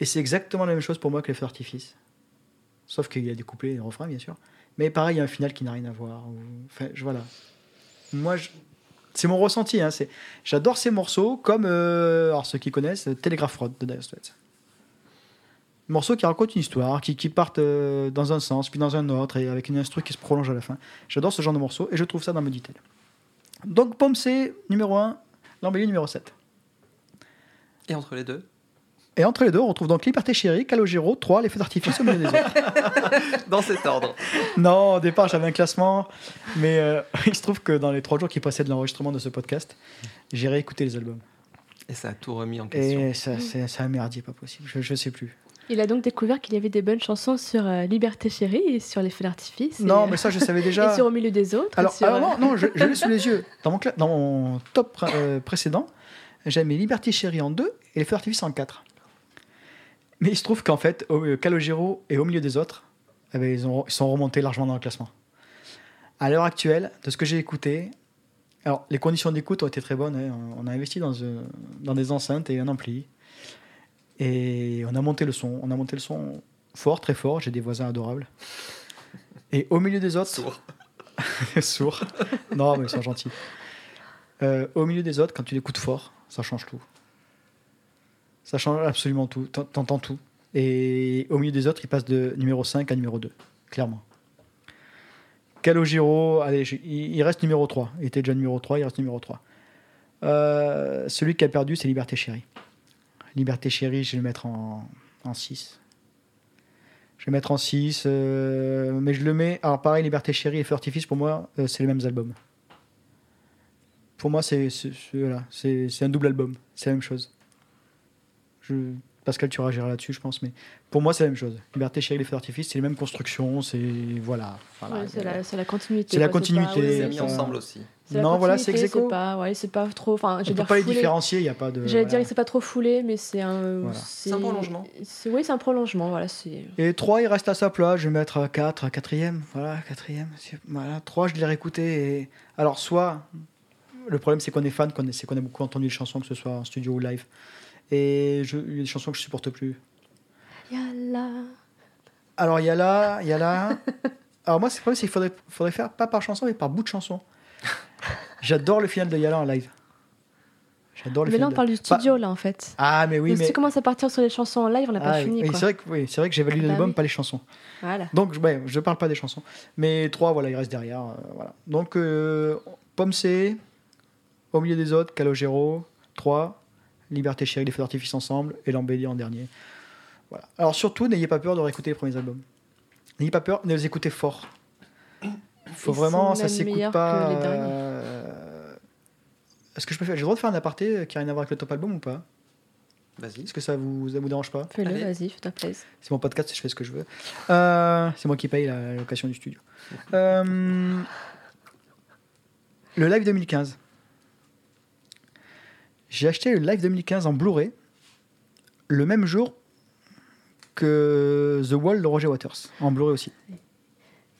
Et c'est exactement la même chose pour moi que les feux d'artifice. Sauf qu'il y a des couplets et des refrains, bien sûr. Mais pareil, il y a un final qui n'a rien à voir. Enfin, je, voilà. Moi, c'est mon ressenti. Hein. J'adore ces morceaux, comme, euh, alors ceux qui connaissent, euh, Telegraph Road de Dire Straits. Morceaux qui racontent une histoire, qui, qui partent euh, dans un sens, puis dans un autre, et avec une instru qui se prolonge à la fin. J'adore ce genre de morceaux, et je trouve ça dans Meditel. Donc, Pomme C, numéro 1, L'embellie, numéro 7. Et entre les deux? Et entre les deux, on retrouve donc Liberté Chérie, Calogero, 3, Les Feux d'artifice au milieu des autres. Dans cet ordre. Non, au départ, j'avais un classement, mais euh, il se trouve que dans les trois jours qui précèdent l'enregistrement de ce podcast, j'ai réécouté les albums. Et ça a tout remis en question. Et ça, c'est c'est un merdier, pas possible. Je, je sais plus. Il a donc découvert qu'il y avait des bonnes chansons sur euh, Liberté Chérie et sur les feux d'artifice. et, Non, euh, mais ça, je savais Et déjà. sur Au milieu des autres. Alors, sur, alors euh, non, non, je, je l'ai sous les yeux. Dans mon, cla- dans mon top pré- euh, précédent, j'avais mis Liberty Chérie en 2 et les Feux d'artifice en 4. Mais il se trouve qu'en fait, euh, Calogero et au milieu des autres, eh ben, ils, ont- ils sont remontés largement dans le classement. À l'heure actuelle, de ce que j'ai écouté, alors les conditions d'écoute ont été très bonnes. hein. On a investi dans, euh, dans des enceintes et un ampli. Et on a monté le son. On a monté le son fort, très fort. J'ai des voisins adorables. Et au milieu des autres, Sourd. sourd. Non, mais ils sont gentils. Euh, au milieu des autres, quand tu l'écoutes fort, ça change tout. Ça change absolument tout. T'en- T'entends tout. Et au milieu des autres, il passe de numéro 5 à numéro 2, clairement. Calogero, allez, il reste numéro 3. Il était déjà numéro 3, il reste numéro 3. Euh, celui qui a perdu, c'est Liberté Chérie. Liberté Chérie, je vais le mettre en, en 6. Je vais le mettre en 6, mais je le mets. Alors, pareil, Liberté Chérie et Feu Artifice, pour moi, euh, c'est les mêmes albums. Pour moi, c'est voilà, un double album. C'est la même chose. Je, Pascal, tu réagiras là-dessus, je pense, mais pour moi, c'est la même chose. Liberté, chérie, les feux d'artifice, c'est les mêmes constructions, c'est. Voilà. voilà. Ouais, c'est la, c'est la continuité. C'est la continuité, pas- ouais, C'est c'est mis ensemble aussi. c'est Non, voilà, c'est continuité, ex aequo. pas, ouais, c'est pas trop. Enfin, je dire pas les différencier, il n'y a pas de. J'allais voilà. dire que c'est pas trop foulé, mais c'est un. Voilà. C'est un prolongement. c'est- Oui, c'est un prolongement. Voilà, c'est. Et 3, il reste à sa place. Je vais mettre 4, 4ème. Voilà, 4ème. Voilà, 3, je l'ai réécouté. Et... Alors, soit, le problème, c'est qu'on est fan, qu'on est- c'est qu'on a beaucoup entendu les chansons, que ce soit en studio ou live. Et je... il y a des chansons que je supporte plus. Yalla. Alors, il y a là, il y a là. Alors, moi, c'est le problème, c'est qu'il faudrait, faudrait faire pas par chanson, mais par bout de chanson. J'adore le final de Yala en live. J'adore le Mais là, final. on parle du Pas- studio, là, en fait. Ah, mais oui, Donc, mais. Si tu commences à partir sur les chansons en live, on n'a pas Ah, fini. oui, quoi. c'est vrai que, oui, c'est vrai que j'évalue Ah, bah l'album, oui. pas les chansons. Voilà. Donc, ouais, je parle pas des chansons. Mais 3, voilà, il reste derrière. euh, voilà. Donc, euh, Pomme C, au milieu des autres, Calogero, 3, Liberté chérie, les feux d'artifice ensemble, et l'embellie en dernier. Voilà. Alors, surtout, n'ayez pas peur de réécouter les premiers albums. N'ayez pas peur de les écouter fort. Faut Ils vraiment, ça s'écoute pas. euh, Est-ce que je peux faire J'ai le droit de faire un aparté qui n'a rien à voir avec le top album ou pas? Vas-y. Est-ce que ça vous, ça vous dérange pas? Fais-le, Allez. vas-y, fais-toi plaisir. c'est mon podcast, je fais ce que je veux. Euh, c'est moi qui paye la, la location du studio. Euh, le live 2015. J'ai acheté le live 2015 en Blu-ray le même jour que The Wall de Roger Waters, en Blu-ray aussi.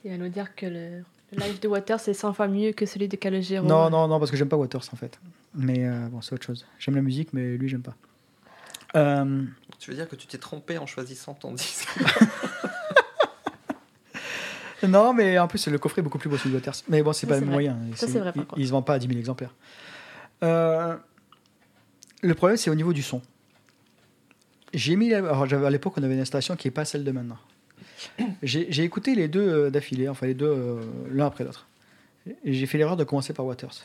Il va nous dire que le, le live de Water, c'est 100 fois mieux que celui de Calogero. Non, non, non, parce que j'aime pas Waters en fait. Mais euh, bon, c'est autre chose. J'aime la musique, mais lui, j'aime pas. Euh, Tu veux dire que tu t'es trompé en choisissant ton disque? Non, mais en plus, le coffret est beaucoup plus beau celui de Waters. Mais bon, c'est pas le même moyen. Ça, c'est vrai, par il, contre. il se vend pas à 10 000 exemplaires. Euh, le problème, c'est au niveau du son. J'ai mis. Alors, à l'époque, on avait une installation qui n'est pas celle de maintenant. J'ai écouté les deux euh, d'affilée, enfin les deux euh, l'un après l'autre. J'ai fait l'erreur de commencer par Waters.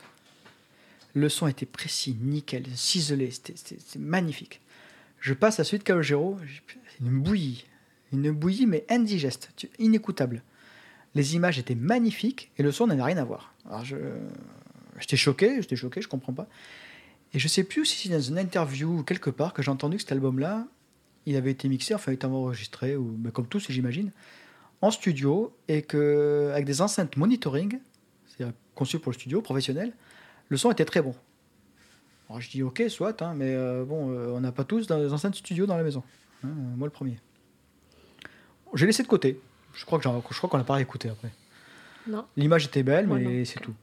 Le son était précis, nickel, ciselé, c'était- magnifique. Je passe à de Calogero, une bouillie, une bouillie mais indigeste, inécoutable. Les images étaient magnifiques et le son n'avait rien à voir. Alors j'étais choqué, j'étais choqué, je comprends pas. Et je sais plus si c'est dans une interview ou quelque part que j'ai entendu que cet album-là, il avait été mixé, enfin il était enregistré, ou mais comme tous, j'imagine, en studio et que avec des enceintes monitoring, c'est-à-dire conçues pour le studio professionnel, le son était très bon. Alors je dis ok, soit, hein, mais euh, bon, euh, on n'a pas tous des enceintes studio dans la maison. Hein, moi le premier. J'ai laissé de côté. Je crois que j'en- je crois qu'on n'a pas réécouté après. Non. L'image était belle, mais c'est tout.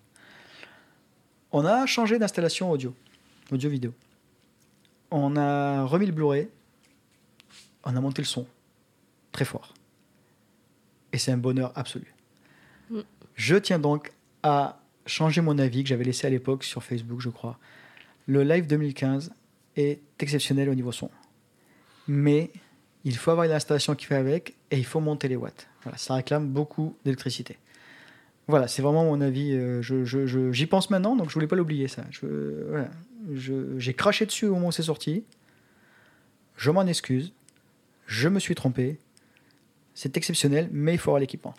On a changé d'installation audio, audio-vidéo. On a remis le Blu-ray. On a monté le son très fort. Et c'est un bonheur absolu. Mm. Je tiens donc à changer mon avis que j'avais laissé à l'époque sur Facebook, je crois. Le live 2015 est exceptionnel au niveau son. Mais il faut avoir une installation qui fait avec et il faut monter les watts. Voilà, ça réclame beaucoup d'électricité. Voilà, c'est vraiment mon avis. euh, je- je- je- J'y pense maintenant, donc je voulais pas l'oublier ça. Je- voilà. J'ai craché dessus au moment où c'est sorti. Je m'en excuse. Je me suis trompé. C'est exceptionnel, mais il faut avoir l'équipement.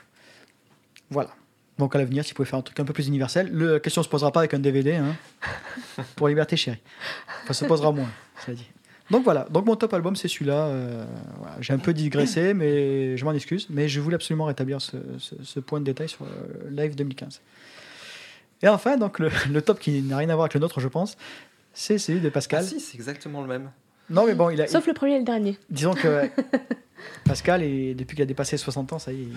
Voilà. Donc à l'avenir, si vous pouvez faire un truc un peu plus universel, le- la question se posera pas avec un DVD hein, pour Liberté Chérie. Enfin, se posera moins, ça dit. Donc voilà, donc mon top album c'est celui-là. euh, voilà. J'ai un peu digressé, mais je m'en excuse. Mais je voulais absolument rétablir ce, ce- ce point de détail sur le live 2015. Et enfin, donc le, le top qui n'a rien à voir avec le nôtre, je pense, c'est celui de Ah Pascal. si, c'est exactement le même. Non, mais bon, il a, Sauf le premier et le dernier. disons que Pascal, est, depuis qu'il a dépassé 60 ans, ça y est, il,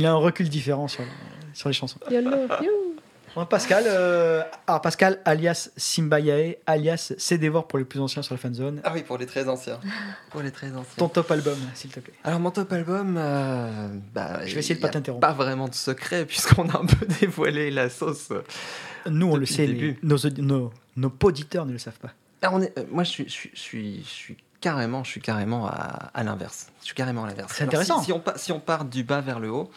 il a un recul différent sur, sur les chansons. YOLO, you. Donc Pascal, euh, alors Pascal alias Simbayae, alias Cédévore pour les plus anciens sur la fanzone. Ah oui, pour les très anciens. Pour les très anciens. Ton top album, s'il te plaît. Alors mon top album, euh, bah, Je vais essayer de pas t'interrompre. Pas vraiment de secret puisqu'on a un peu dévoilé la sauce. Nous, on le sait, le mais début. nos, nos, nos poditeurs ne le savent pas. On est, euh, moi, je suis, je suis, je suis, je suis carrément, je suis carrément à, à l'inverse. Je suis carrément à l'inverse. C'est intéressant. Si, si on, pa- si on part du bas vers le haut,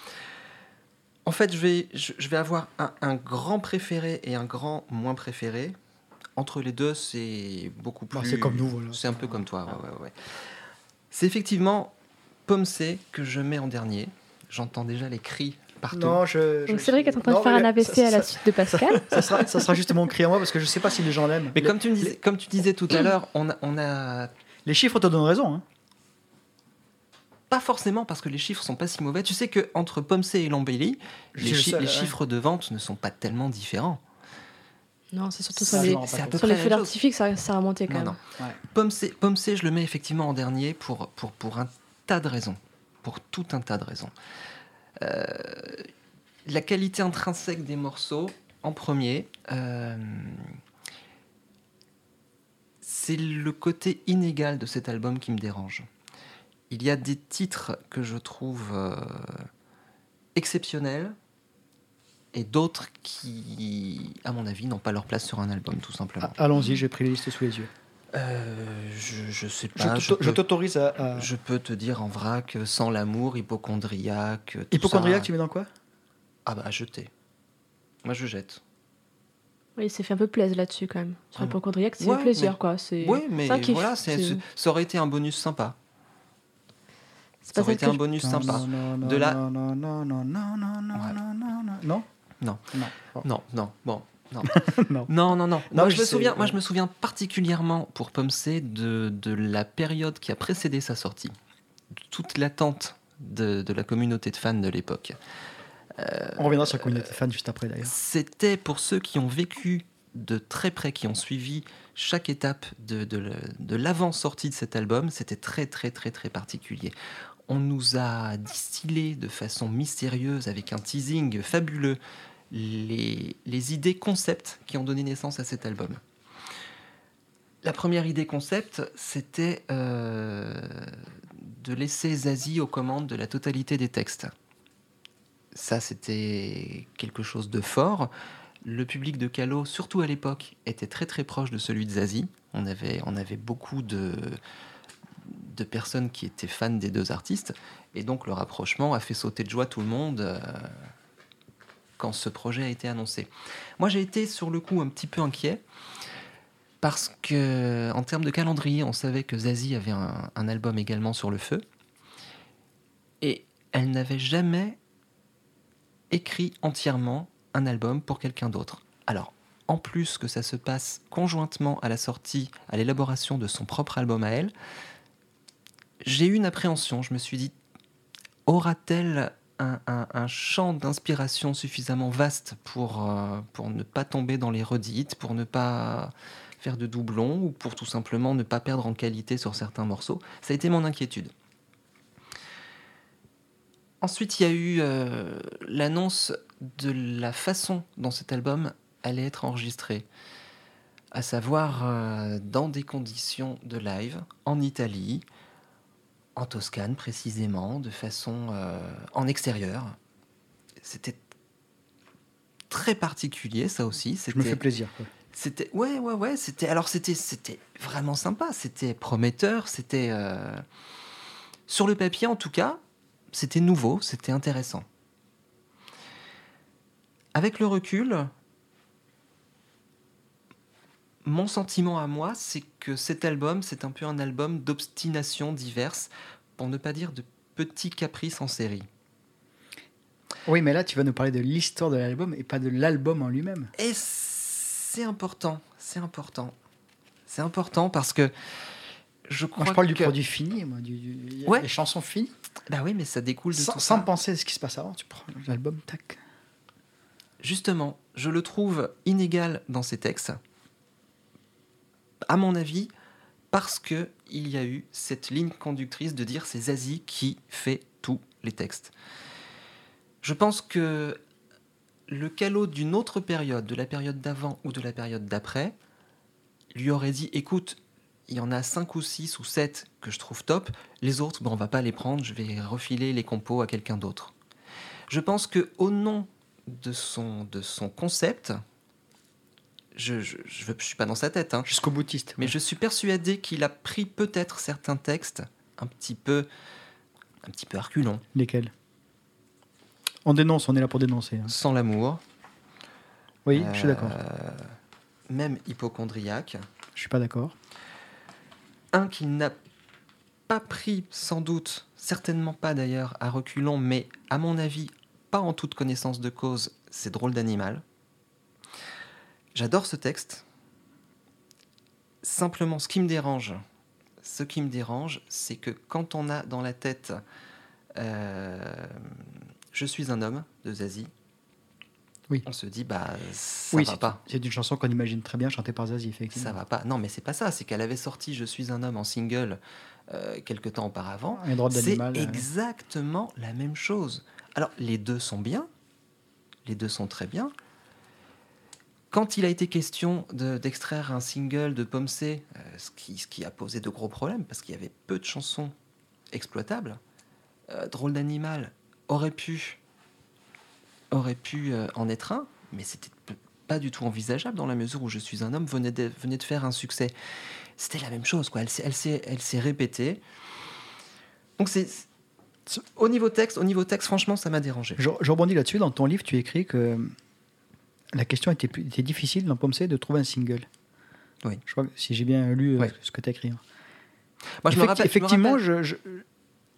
en fait, je vais, je, je vais avoir un, un grand préféré et un grand moins préféré. Entre les deux, c'est beaucoup plus. Bah, c'est comme nous, voilà. C'est un peu comme toi. ouais, ouais, ouais. C'est effectivement Pomme C que je mets en dernier. J'entends déjà les cris partout. Non, je. Donc je- Cédric est en train de faire un AVC ça- à la ça- suite de Pascal. Ça sera, ça sera juste mon cri à moi parce que je sais pas si les gens l'aiment. Mais Les- comme tu, me disais, comme tu disais tout à l'heure, on a, on a Les chiffres te donnent raison. Hein. Pas forcément parce que les chiffres sont pas si mauvais. Tu sais que entre Pomsey et Lambelli, Je les, suis le chi- seul, les ouais. chiffres de vente ne sont pas tellement différents. Non, c'est surtout Ça, sur les, sur les feux d'artifice que ça, ça a remonté quand Non, même. non. Ouais. Pomsey, je le mets effectivement en dernier pour, pour, pour un tas de raisons. Pour tout un tas de raisons. Euh, la qualité intrinsèque des morceaux, en premier. euh, c'est le côté inégal de cet album qui me dérange. Il y a des titres que je trouve euh, exceptionnels et d'autres qui, à mon avis, n'ont pas leur place sur un album, tout simplement. Ah, Allons-y, j'ai pris les listes sous les yeux. Euh, je, je sais pas. je t'autorise à. à- je peux te dire en vrac, euh, sans l'amour, hypochondriaque. tout Hypochondriaque, ça. tu mets dans quoi? Ah bah, à jeter. Moi, je jette. Oui, il s'est fait un peu plaisir là-dessus quand même. Sur Ah. l'hypochondriaque, c'est Ouais, plaisir mais- quoi. C'est Oui, mais voilà, ça aurait été un bonus sympa. C'est Ça aurait été un bonus sympa. Non, non, De la- non, non, non, non, non, non, non, Ouais. non, non, non. Non Non. Non. Bon. Non, non. Non, Non. non, non. non. Non, moi, je je me souviens, moi, ouais. je me souviens particulièrement pour Pomsey de, de la période qui a précédé sa sortie. De toute l'attente de, de la communauté de fans de l'époque. On reviendra sur la communauté fan juste après d'ailleurs. C'était pour ceux qui ont vécu de très près, qui ont suivi chaque étape de, de, de l'avant-sortie de cet album, c'était très très très très particulier. On nous a distillé de façon mystérieuse, avec un teasing fabuleux, les, idées concepts qui ont donné naissance à cet album. La première idée concept, c'était euh, de laisser Zazie aux commandes de la totalité des textes. Ça, c'était quelque chose de fort. Le public de Calo, surtout à l'époque, était très très proche de celui de Zazie. On avait beaucoup de, de personnes qui étaient fans des deux artistes. Et donc le rapprochement a fait sauter de joie tout le monde euh, quand ce projet a été annoncé. Moi j'ai été sur le coup un petit peu inquiet parce que en termes de calendrier, on savait que Zazie avait un, un album également sur le feu. Et elle n'avait jamais écrit entièrement un album pour quelqu'un d'autre. Alors, en plus que ça se passe conjointement à la sortie, à l'élaboration de son propre album à elle, j'ai eu une appréhension. Je me suis dit, aura-t-elle un, champ d'inspiration suffisamment vaste pour, euh, pour ne pas tomber dans les redites, pour ne pas faire de doublons ou pour tout simplement ne pas perdre en qualité sur certains morceaux? Ça a été mon inquiétude. Ensuite, il y a eu euh, l'annonce de la façon dont cet album allait être enregistré, à savoir euh, dans des conditions de live en Italie, en Toscane précisément, de façon euh, en extérieur. C'était très particulier, ça aussi. Je me fais plaisir. quoi. c'était ouais ouais ouais c'était alors c'était c'était vraiment sympa c'était prometteur c'était euh, sur le papier en tout cas c'était nouveau c'était intéressant avec le recul mon sentiment à moi c'est que cet album c'est un peu un album d'obstination diverses pour ne pas dire de petits caprices en série Oui, mais là, tu vas nous parler de l'histoire de l'album et pas de l'album en lui-même. Et c'est important, c'est important. C'est important parce que je crois Moi, je parle du produit fini, moi, du, du- Ouais. les chansons finies. Bah oui, mais ça découle de Sans, tout sans ça. penser à ce qui se passe avant, tu prends l'album, tac. Justement, je le trouve inégal dans ses textes. À mon avis, parce que il y a eu cette ligne conductrice de dire c'est Zazie qui fait tous les textes. Je pense que le calot d'une autre période, de la période d'avant ou de la période d'après, lui aurait dit écoute, il y en a 5 ou 6 ou 7 que je trouve top, les autres, ben, on va pas les prendre, je vais refiler les compos à quelqu'un d'autre. Je pense que au nom de son concept, je je, je, je suis pas dans sa tête, hein, Jusqu'au boutiste. mais je suis persuadé qu'il a pris peut-être certains textes un petit peu, un petit peu arculons, Lesquels? On dénonce, on est là pour dénoncer. hein. sans l'amour, Oui, je suis d'accord. euh, même hypochondriaque. Je suis pas d'accord. Un qu'il n'a pas pris sans doute, certainement pas d'ailleurs à reculons, mais à mon avis pas en toute connaissance de cause, c'est drôle d'animal. J'adore ce texte. Simplement, ce qui me dérange, ce qui me dérange, c'est que quand on a dans la tête euh, Je suis un homme de Zazie, Oui. on se dit bah ça oui, va c'est- pas. C'est une chanson qu'on imagine très bien chantée par Zazie, effectivement. Ça va pas. Non, mais c'est pas ça. C'est qu'elle avait sorti Je suis un homme en single euh, quelque temps auparavant. Un droit C'est d'animal. euh, exactement la même chose. Alors, les deux sont bien. Les deux sont très bien. Quand il a été question de- d'extraire un single de Pomme C, euh, ce, qui, ce qui a posé de gros problèmes parce qu'il y avait peu de chansons exploitables, euh, Drôle d'animal aurait pu, aurait pu euh, en être un, mais c'était pas du tout envisageable dans la mesure où Je suis un homme venait de, faire un succès. C'était la même chose, quoi. Elle s'est- elle s'est répétée. Donc c'est- au niveau texte, au niveau texte, franchement, ça m'a dérangé. Je, je rebondis là-dessus. Dans ton livre, tu écris que la question était, difficile dans Pomme C de trouver un single. Oui. Je crois que si j'ai bien lu euh, ce que tu as écrit. Moi, je me rappelle. je me effectivement, rappelle- je, je,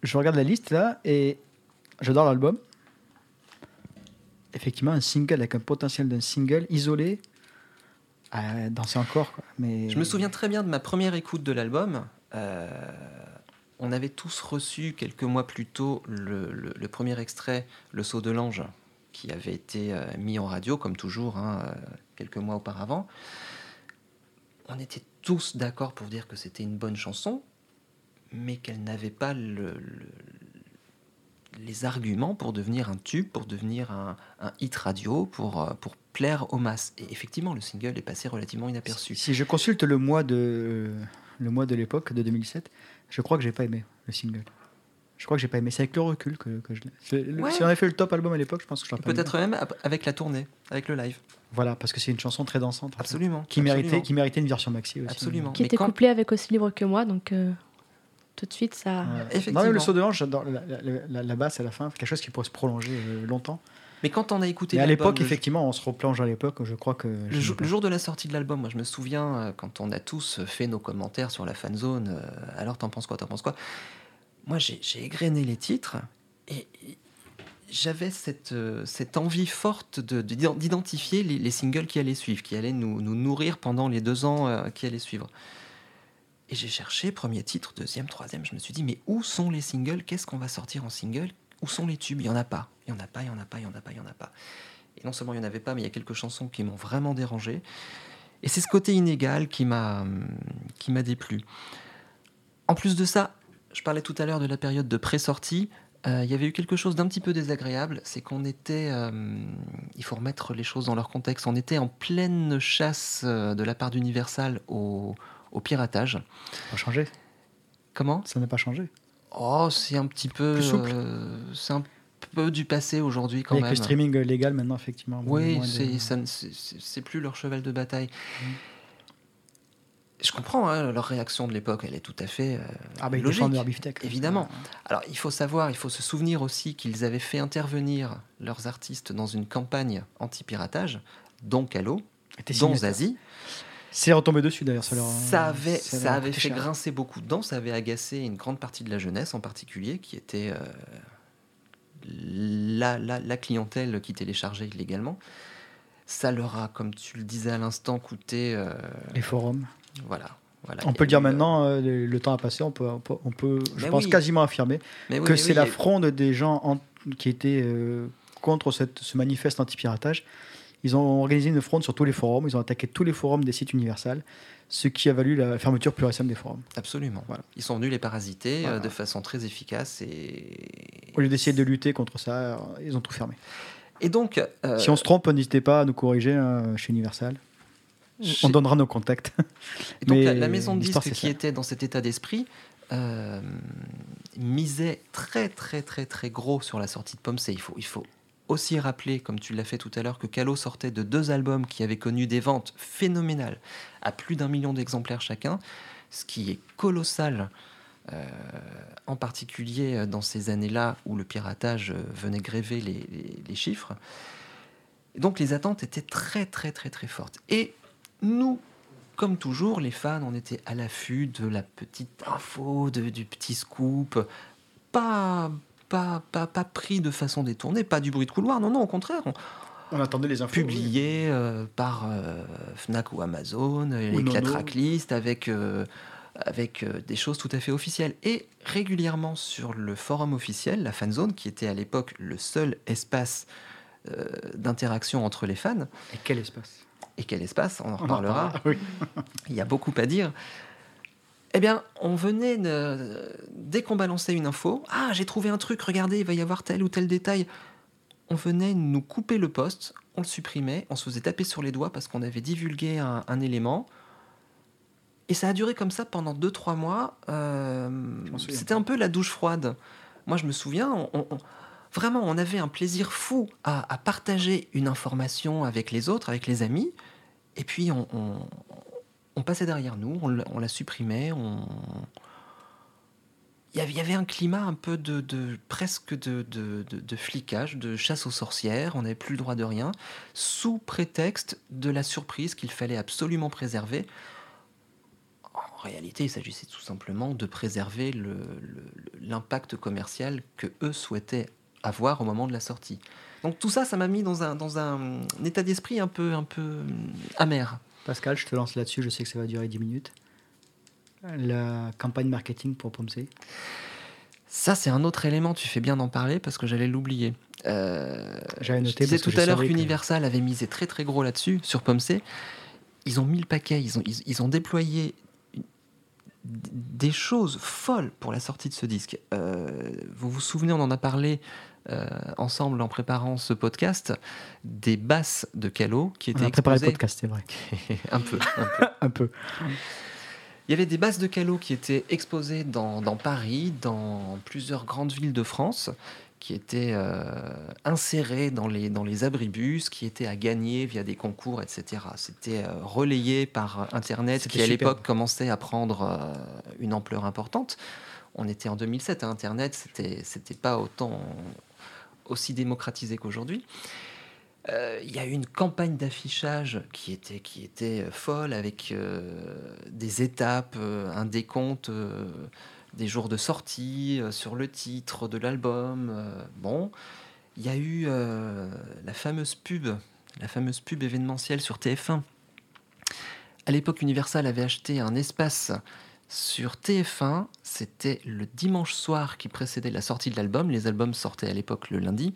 je regarde la liste là et j'adore l'album. Effectivement, un single avec un potentiel d'un single isolé, à danser encore. Quoi. Mais Je me souviens très bien de ma première écoute de l'album. Euh, on avait tous reçu quelques mois plus tôt le, le- le premier extrait, Le saut de l'ange, qui avait été euh, mis en radio, comme toujours, hein, euh, quelques mois auparavant. On était tous d'accord pour dire que c'était une bonne chanson, mais qu'elle n'avait pas le- le- les arguments pour devenir un tube, pour devenir un, hit radio, pour, euh, pour plaire aux masses. Et effectivement, le single est passé relativement inaperçu. Si je consulte le mois de le mois de l'époque de 2007, je crois que j'ai pas aimé le single. Je crois que j'ai pas aimé. C'est avec le recul que, que je l'ai. Ouais. Si on avait fait le top album à l'époque, je pense que je l'aurais pas aimé. Peut-être même avec la tournée, avec le live. Voilà, parce que c'est une chanson très dansante. Absolument. Qui méritait, qui méritait une version maxi aussi. Absolument. Qui Mais était quand- couplé avec Aussi libre que moi, donc euh, tout de suite, ça. Ouais. Effectivement. Non, mais le saut de l'ange, j'adore la, la- la- la basse à la fin, quelque chose qui pourrait se prolonger euh, longtemps. Mais quand on a écouté Mais à l'époque, effectivement, on se replonge à l'époque. Je crois que le jour, le jour de la sortie de l'album, moi je me souviens euh, quand on a tous fait nos commentaires sur la fanzone, euh, alors t'en penses quoi, t'en penses quoi? Moi j'ai égrené les titres et j'avais cette, euh, cette envie forte de- de- d'identifier les, les singles qui allaient suivre, qui allaient nous, nous nourrir pendant les deux ans euh, qui allaient suivre. Et j'ai cherché premier titre, deuxième, troisième. Je me suis dit, mais où sont les singles? Qu'est-ce qu'on va sortir en single? Où sont les tubes? Il n'y en a pas. Il n'y en a pas, il n'y en a pas, il n'y en a pas, il n'y en a pas. Et non seulement il n'y en avait pas, mais il y a quelques chansons qui m'ont vraiment dérangé. Et c'est ce côté inégal qui m'a hum, qui m'a déplu. En plus de ça, je parlais tout à l'heure de la période de pré-sortie. euh, il y avait eu quelque chose d'un petit peu désagréable, c'est qu'on était, euh, il faut remettre les choses dans leur contexte, on était en pleine chasse euh, de la part d'Universal au, au piratage. Ça n'a pas changé? Comment? Ça n'a pas changé? Oh, c'est un petit peu, Plus souple. euh, c'est un peu du passé aujourd'hui quand Avec même. le streaming légal maintenant, effectivement. Oui, de- c'est plus leur cheval de bataille. Mm. Je comprends hein, leur réaction de l'époque, elle est tout à fait euh, Ah, bah, logique. évidemment. Alors il faut savoir, il faut se souvenir aussi qu'ils avaient fait intervenir leurs artistes dans une campagne anti-piratage, dont Calo, dont. Zazie. C'est retombé dessus d'ailleurs. Ça, leur- Ça avait, ça ça fait cher. grincer beaucoup de dents, ça avait agacé une grande partie de la jeunesse en particulier, qui était euh, la, la, la clientèle qui téléchargeait illégalement. Ça leur a, comme tu le disais à l'instant, coûté. euh, Les forums. Voilà, voilà. On peut le dire eu, euh, maintenant, euh, le, le temps a passé, on peut, on peut, on peut, je pense oui. quasiment affirmer mais que c'est oui, la fronde des gens en- qui étaient euh, contre cette, ce manifeste anti-piratage. Ils ont organisé une fronde sur tous les forums, ils ont attaqué tous les forums des sites universels, ce qui a valu la fermeture plus récente des forums. Absolument. Voilà. Ils sont venus les parasiter euh, de façon très efficace et. Au lieu d'essayer de lutter contre ça, ils ont tout fermé. Et donc. Si on se trompe, n'hésitez pas à nous corriger hein, chez Universal. On donnera nos contacts. Et donc la, la maison de disques qui ça. était dans cet état d'esprit euh, misait très très très très gros sur la sortie de Pomme C. Il faut, il faut aussi rappeler, comme tu l'as fait tout à l'heure, que Calo sortait de deux albums qui avaient connu des ventes phénoménales à plus d'un million d'exemplaires chacun, ce qui est colossal. euh, en particulier euh, dans ces années-là où le piratage euh, venait gréver les, les- les chiffres. Et donc les attentes étaient très très très très fortes. Et nous, comme toujours, les fans, on était à l'affût de la petite info, de- du petit scoop. Pas, pas, pas, pas pris de façon détournée, pas du bruit de couloir, non, non, au contraire. On, On attendait les infos. publié euh, par euh, Fnac ou Amazon, euh, avec la tracklist, avec, euh, avec euh, des choses tout à fait officielles. Et régulièrement sur le forum officiel, la fanzone, qui était à l'époque le seul espace d'interaction entre les fans, Et quel espace? Et quel espace, on en reparlera, oui. il y a beaucoup à dire. Eh bien, on venait, de- dès qu'on balançait une info, ah, j'ai trouvé un truc, regardez, il va y avoir tel ou tel détail. On venait nous couper le poste, on le supprimait, on se faisait taper sur les doigts parce qu'on avait divulgué un, un élément. Et ça a duré comme ça pendant 2-3 mois. Euh. C'était un peu la douche froide. Moi, je me souviens, on- on- on- vraiment, on avait un plaisir fou à, à partager une information avec les autres, avec les amis. Et puis, on, passait derrière nous, on, la- supprimait. Il, y avait, un climat un peu de, presque de, de, flicage, de chasse aux sorcières. On n'avait plus le droit de rien, sous prétexte de la surprise qu'il fallait absolument préserver. En réalité, il s'agissait tout simplement de préserver l'impact commercial que eux souhaitaient avoir au moment de la sortie. Donc tout ça, ça m'a mis dans un, dans un, un état d'esprit un peu, un peu hum, amer. Pascal, je te lance là-dessus, je sais que ça va durer 10 minutes. La campagne marketing pour Pomsey. Ça, c'est un autre élément, tu fais bien d'en parler parce que j'allais l'oublier. Euh, J'avais je noté disais tout à l'heure que- qu'Universal avait misé très très gros là-dessus, sur Pomsey. Ils ont mis le paquet, ils ont, ils, ils ont déployé des choses folles pour la sortie de ce disque. Euh, vous vous souvenez, on en a parlé euh, ensemble en préparant ce podcast, des basses de Calo qui On étaient a préparé le exposées podcast, c'est vrai. un peu, un peu. Un peu. Il y avait des bases de Calo qui étaient exposées dans, dans Paris, dans plusieurs grandes villes de France, qui étaient euh, insérées dans les, dans les abribus, qui étaient à gagner via des concours, etc. C'était euh, relayé par Internet, qui à l'époque commençait à prendre une ampleur importante. On était en 2007, hein, Internet, c'était c'était pas autant aussi démocratisé qu'aujourd'hui. Euh, Il y a eu une campagne d'affichage qui était, qui était folle avec euh, des étapes, euh, un décompte des jours de sortie sur le titre de l'album. bon, il y a eu la fameuse pub, la fameuse pub événementielle sur TF1. À l'époque, Universal avait acheté un espace sur TF1. C'était le dimanche soir qui précédait la sortie de l'album. Les albums sortaient à l'époque le lundi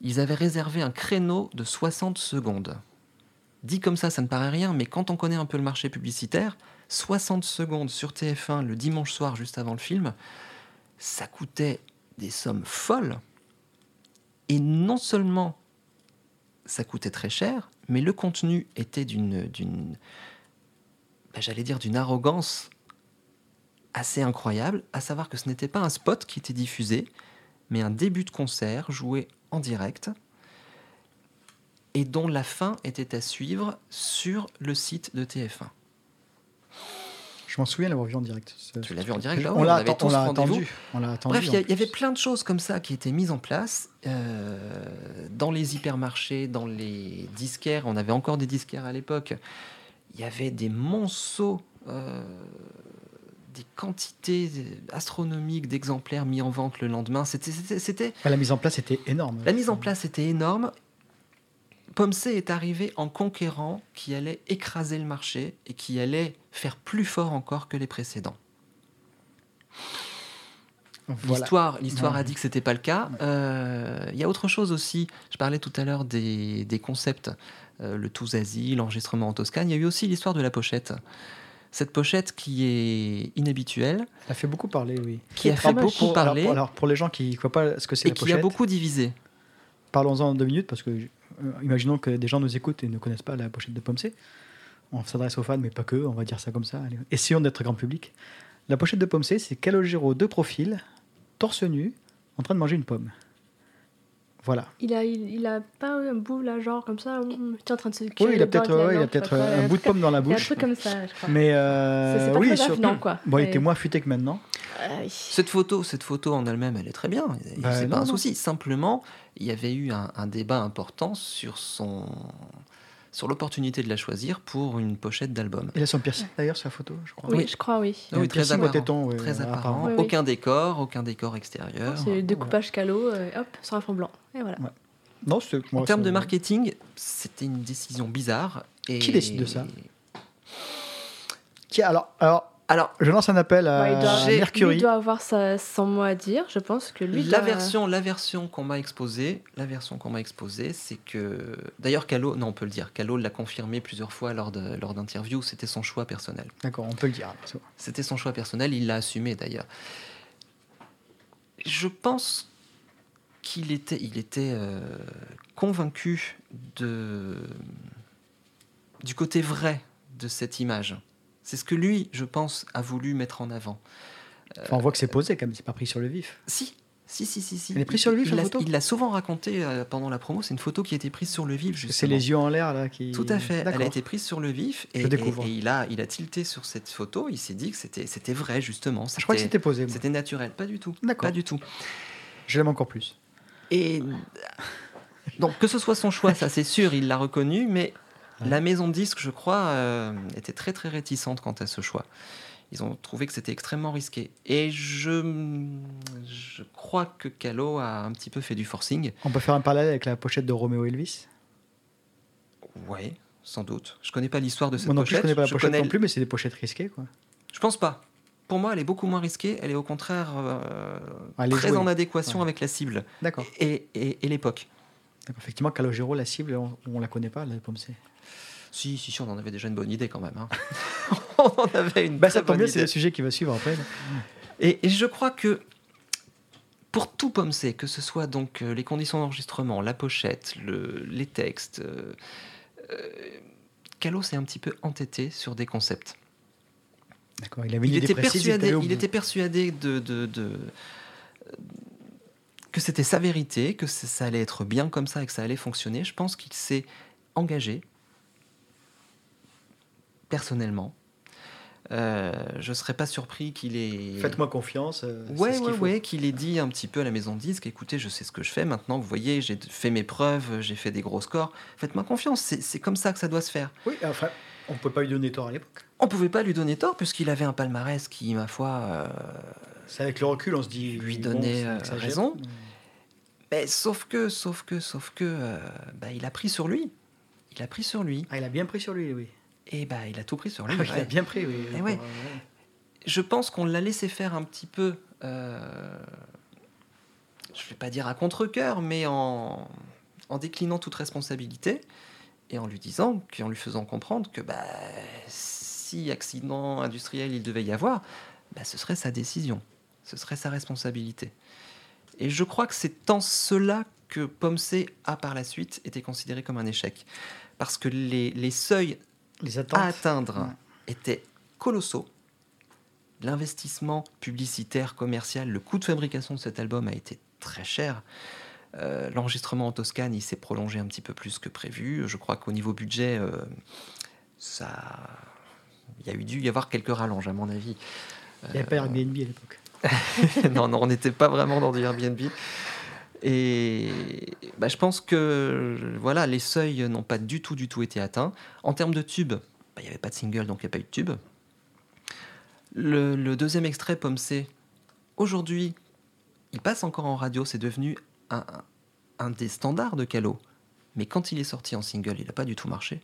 ils avaient réservé un créneau de 60 secondes. Dit comme ça, ça ne paraît rien, mais quand on connaît un peu le marché publicitaire, 60 secondes sur TF1 le dimanche soir juste avant le film, ça coûtait des sommes folles. Et non seulement ça coûtait très cher, mais le contenu était d'une, ben, j'allais dire d'une arrogance assez incroyable, à savoir que ce n'était pas un spot qui était diffusé, mais un début de concert joué en direct et dont la fin était à suivre sur le site de TF1. Je m'en souviens l'avoir vu en direct. Tu l'as vu en direct, bah on on l'a atten- attendu. Bref, il y, avait plein de choses comme ça qui étaient mises en place euh, dans les hypermarchés, dans les disquaires. On avait encore des disquaires à l'époque. Il y avait des monceaux, euh, des quantités astronomiques d'exemplaires mis en vente le lendemain. C'était- La mise en place était énorme. La mise en place était énorme. Pomsey est arrivé en conquérant qui allait écraser le marché et qui allait faire plus fort encore que les précédents. Voilà. L'histoire, l'histoire a dit que c'était pas le cas. Euh, Il y a autre chose aussi. Je parlais tout à l'heure des, des concepts, euh, le Touzazi, l'enregistrement en Toscane. Il y a eu aussi l'histoire de la pochette. Cette pochette qui est inhabituelle, Ça fait beaucoup parler, oui. qui a fait beaucoup Pour- alors, parler pour, alors, pour les gens qui ne voient pas ce que c'est et la qui a pochette, beaucoup divisé. parlons-en en deux minutes parce que euh, imaginons que des gens nous écoutent et ne connaissent pas la pochette de Pomsey. On s'adresse aux fans, mais pas que, on va dire ça comme ça. Allez, essayons d'être grand public. La pochette de Pomsey, c'est Calogero de profil, torse nu, en train de manger une pomme. Voilà. Il a, il, il a pas un bout là, genre comme ça, hum, tu es en train de se Oui, cuire il a peut-être ouais, il a peut-être sais pas quoi, un bout de pomme dans la Il y a un bouche. truc comme ça, je crois. Mais euh, C'est- c'est pas oui, très quoi. Bon, il était moins futé que maintenant. Euh, Cette photo, cette photo en elle-même, elle est très bien. Bah, c'est non, pas un non. souci. Simplement, il y avait eu un, un débat important sur son sur l'opportunité de la choisir pour une pochette d'album. Il a son piercing d'ailleurs sur la photo, je crois. Oui, Oui. je crois, oui. Il y a un Oui, très apparent. téton, Très apparent. Oui, oui. Aucun décor, aucun décor extérieur. C'est le découpage calot, euh, hop, sur un fond blanc. Et voilà. Non, c'est En moi, termes de marketing, c'était une décision bizarre. Et... Qui décide de ça? Qui- alors, alors, Alors, je lance un appel à Ouais, il doit- Mercury. Lui doit avoir sa, son mot à dire. Je pense que lui la doit- version, la version qu'on m'a exposée, la version qu'on m'a exposée, c'est que d'ailleurs Calo, non on peut le dire, Calo l'a confirmé plusieurs fois lors de lors d'interviews, c'était son choix personnel. D'accord, on peut le dire. C'était son choix personnel, il l'a assumé d'ailleurs. Je pense qu'il était, il était euh, convaincu de, du côté vrai de cette image. C'est ce que lui, je pense, a voulu mettre en avant. Enfin, on voit que c'est posé quand même, c'est pas pris sur le vif. Si, si, si, si. si. Elle est prise sur le vif, Il la photo Il l'a souvent raconté euh, pendant la promo, c'est une photo qui a été prise sur le vif. C'est les yeux en l'air là qui. Tout à fait. Elle a été prise sur le vif et, Je découvre. et- et il, a, il a tilté sur cette photo. Il s'est dit que c'était, vrai, justement. Je crois que c'était posé. C'était naturel. Pas du tout. D'accord. Pas du tout. Je l'aime encore plus. Et donc, que ce soit son choix, ça c'est sûr, il l'a reconnu, mais Ouais. la maison de disque, je crois, euh, était très très réticente quant à ce choix. Ils ont trouvé que c'était extrêmement risqué. Et je, je crois que Calo a un petit peu fait du forcing. On peut faire un parallèle avec la pochette de Romeo Elvis? Ouais, sans doute. Je connais pas l'histoire de cette Moi non plus, je pochette. connais pas la Je pochette connais non plus, mais c'est des pochettes risquées quoi. Je pense pas. Pour moi, elle est beaucoup moins risquée. Elle est au contraire euh, Elle est très jouée. en adéquation Ouais. avec la cible D'accord. et, et- et l'époque. D'accord. Effectivement, Calogero, la cible, on, on la connaît pas, la pomme C. Si, si, si, on en avait déjà une bonne idée quand même. hein. on en avait une Bah, ça tombe bonne bien, c'est le sujet qui va suivre après. Et, et je crois que pour tout Pomme C, que ce soit donc euh, les conditions d'enregistrement, la pochette, le- les textes, euh, euh, Calo s'est un petit peu entêté sur des concepts. D'accord. Il avait il était persuadé, il bout. était persuadé de, de- de- que c'était sa vérité, que ça allait être bien comme ça et que ça allait fonctionner. Je pense qu'il s'est engagé personnellement. Euh, je serais pas surpris qu'il ait. Faites-moi confiance. euh, Ouais, ce qu'il ouais, faut. ouais, qu'il ait dit un petit peu à la maison de disque, écoutez, je sais ce que je fais maintenant, vous voyez, j'ai fait mes preuves, j'ai fait des gros scores, faites-moi confiance, c'est comme ça que ça doit se faire. Oui, enfin, on peut pas lui donner tort à l'époque. On pouvait pas lui donner tort, puisqu'il avait un palmarès qui, ma foi, euh, C'est avec le recul, on se dit. Lui bon, donner, c'est euh, raison. Mais sauf que, sauf que, sauf que, euh, bah, il a pris sur lui. Il a pris sur lui. Ah, il a bien pris sur lui, oui. Et bah, il a tout pris sur lui. Ah, Il a bien pris, oui. Eh ouais. Je pense qu'on l'a laissé faire un petit peu. euh, je vais pas dire à contre-coeur, mais en, en déclinant toute responsabilité et en lui disant, puis en lui faisant comprendre que bah, si accident industriel il devait y avoir, bah, ce serait sa décision, ce serait sa responsabilité. Et je crois que c'est en cela que Pomme C a par la suite été considéré comme un échec. Parce que les, les seuils Les attentes. à atteindre Ouais. étaient colossaux. L'investissement publicitaire, commercial, le coût de fabrication de cet album a été très cher. Euh, L'enregistrement en Toscane, il s'est prolongé un petit peu plus que prévu. Je crois qu'au niveau budget, euh, ça, il y a eu dû y avoir quelques rallonges, à mon avis. Il n'y avait pas Airbnb à l'époque. non, non, on n'était pas vraiment dans du Airbnb. Et bah, je pense que voilà, les seuils n'ont pas du tout, du tout été atteints. En termes de tubes, bah, il n'y avait pas de single, donc il n'y a pas eu de tube. Le, le deuxième extrait, Pomme C, aujourd'hui, il passe encore en radio, c'est devenu un, un des standards de Calo. Mais quand il est sorti en single, il n'a pas du tout marché.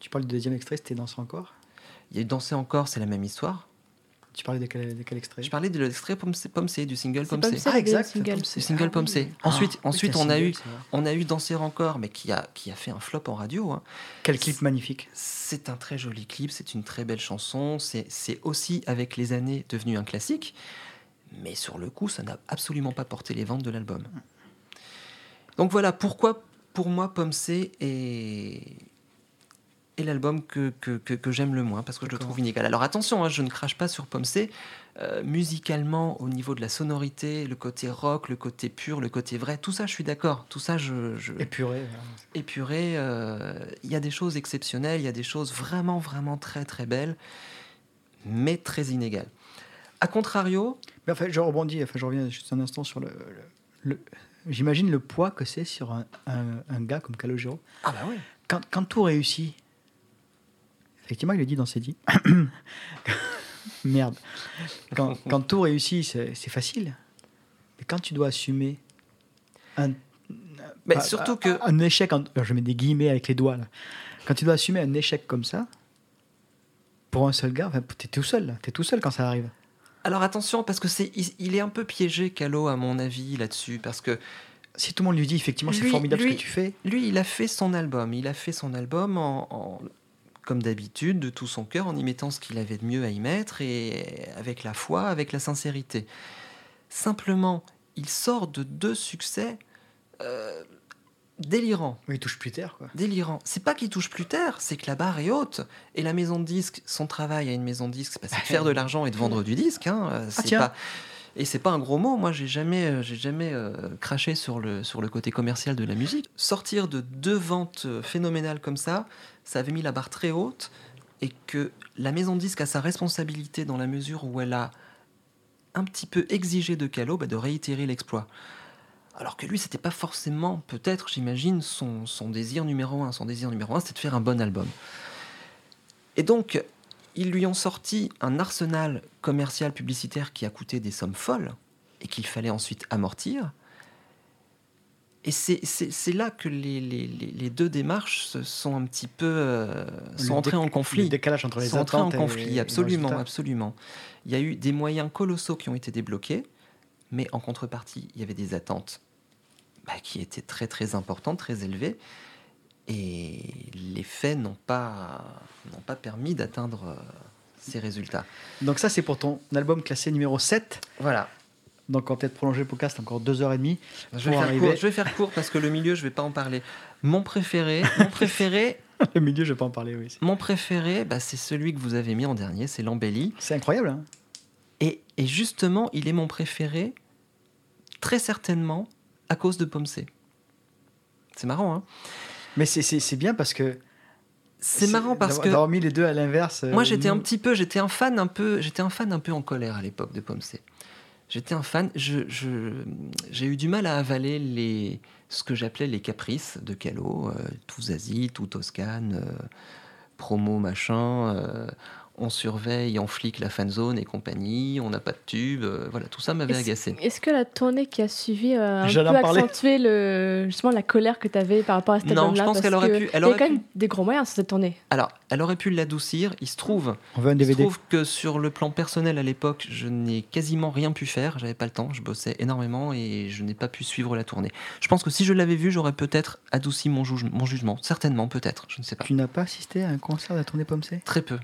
Tu parles du deuxième extrait, c'était Danser encore? Il y a eu Danser encore, c'est la même histoire. Tu parlais de quel, de quel extrait Je parlais de l'extrait Pomme C, du single Pomme C. C. C'est le single. Pomme C. Le single Ah Pomme oui. C. Ah, Ensuite, oui, ensuite on, a single, eu, on a eu Danser encore, mais qui a, qui a fait un flop en radio. hein. Quel clip magnifique. C'est un très joli clip, c'est une très belle chanson. C'est c'est aussi, avec les années, devenu un classique. Mais sur le coup, ça n'a absolument pas porté les ventes de l'album. Donc voilà, pourquoi, pour moi, Pomme C est, est l'album que, que, que- que j'aime le moins, parce que je le trouve inégal. Alors attention, hein, je ne crache pas sur Pomme C. Euh, musicalement, au niveau de la sonorité, le côté rock, le côté pur, le côté vrai, tout ça, je suis d'accord. Tout ça, je, je, Épuré. épuré. euh, Il y a des choses exceptionnelles, il y a des choses vraiment, vraiment très, très belles, mais très inégales. A contrario, Mais enfin, je rebondis, enfin, je reviens juste un instant sur le, le, le- j'imagine le poids que c'est sur un, un- un gars comme Calogero. Ah bah ouais. Quand, quand tout réussit, effectivement, il le dit dans ses dits. Merde. Quand, quand tout réussit, c'est facile. Mais quand tu dois assumer un, Mais pas- surtout un- que un échec, en- je mets des guillemets avec les doigts là. Quand tu dois assumer un échec comme ça, pour un seul gars, enfin, t'es tout seul. T'es tout seul quand ça arrive. alors attention parce que c'est il, il est un peu piégé Calo à mon avis là-dessus parce que Si tout le monde lui dit effectivement c'est formidable lui- ce que tu fais, lui il a fait son album, il a fait son album en, en- comme d'habitude de tout son cœur en y mettant ce qu'il avait de mieux à y mettre et avec la foi, avec la sincérité. Simplement, il sort de deux succès euh, délirants. il touche plus terre. Quoi. délirant. C'est pas qu'il touche plus terre, c'est que la barre est haute. Et la maison de disque, son travail à une maison de disque, c'est c'est de faire de l'argent et de vendre du disque. Hein. euh, c'est tiens. pas... Et c'est pas un gros mot. Moi, j'ai jamais, euh, j'ai jamais euh, craché sur le, sur le côté commercial de la musique. Sortir de deux ventes phénoménales comme ça, ça avait mis la barre très haute. Et que la maison de disque a sa responsabilité dans la mesure où elle a un petit peu exigé de Calo bah, de réitérer l'exploit. Alors que lui, c'était pas forcément, peut-être, j'imagine, son, son désir numéro un. Son désir numéro un, c'était de faire un bon album. Et donc, ils lui ont sorti un arsenal commercial publicitaire qui a coûté des sommes folles et qu'il fallait ensuite amortir. Et c'est- là que les, les- les- deux démarches se sont un petit peu euh, sont Le entrées en Le conflit décalage entre les sont entrés en conflit, et le absolument, absolument. Il y a eu des moyens colossaux qui ont été débloqués, mais en contrepartie, il y avait des attentes bah, qui étaient très très importantes, très élevées, et les faits n'ont pas, n'ont pas permis d'atteindre euh, ces résultats. Donc ça c'est pour ton album classé numéro 7. Voilà. Donc on va peut-être prolonger le podcast encore deux heures et demie. Je vais, faire court, je vais faire court parce que le milieu, je vais pas en parler. Mon préféré, mon préféré, Le milieu, je vais pas en parler, oui. mon préféré, bah, c'est celui que vous avez mis en dernier, c'est l'embellie. C'est incroyable. hein. Et, et justement, il est mon préféré, très certainement, à cause de Pomme C. C'est marrant, hein Mais c'est- bien parce que. C'est marrant parce que D'avoir mis les deux à l'inverse. euh, moi, j'étais un petit peu, j'étais un fan un peu, j'étais un fan un peu en colère à l'époque de Pomme C. J'étais un fan. J'ai eu du mal à avaler ce que j'appelais les caprices de Calo, euh, tout Zazie, tout Toscane, euh, promo machin. euh, on surveille, on flic la fan zone et compagnie. On n'a pas de tube. euh, voilà, tout ça m'avait agacé. Est-ce que la tournée qui a suivi euh, a un peu accentué le, justement la colère que tu avais par rapport à cet Non, album-là je pense qu'elle aurait que pu- elle Il y a quand pu. même des gros moyens sur cette tournée. Alors, elle aurait pu l'adoucir. Il se trouve On veut un Il se DVD. trouve que sur le plan personnel à l'époque, je n'ai quasiment rien pu faire. J'avais pas le temps. Je bossais énormément et je n'ai pas pu suivre la tournée. Je pense que si je l'avais vu, j'aurais peut-être adouci mon, juge- mon jugement. Certainement, peut-être. Je ne sais pas. Tu n'as pas assisté à un concert de la tournée Pomme C? Très peu.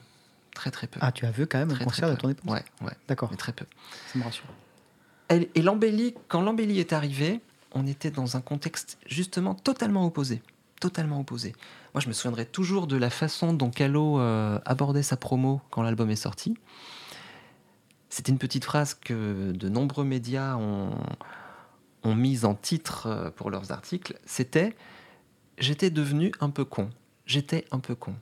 Très très peu. Ah, tu as vu quand même un Très, concert très de Pomme C Ouais, ouais, D'accord, mais très peu. ça me rassure. Et l'embellie, quand l'embellie est arrivée, on était dans un contexte justement totalement opposé. Totalement opposé. Moi, je me souviendrai toujours de la façon dont Calo euh, abordait sa promo quand l'album est sorti. C'était une petite phrase que de nombreux médias ont, ont mise en titre euh, pour leurs articles. C'était J'étais devenu un peu con. J'étais un peu con.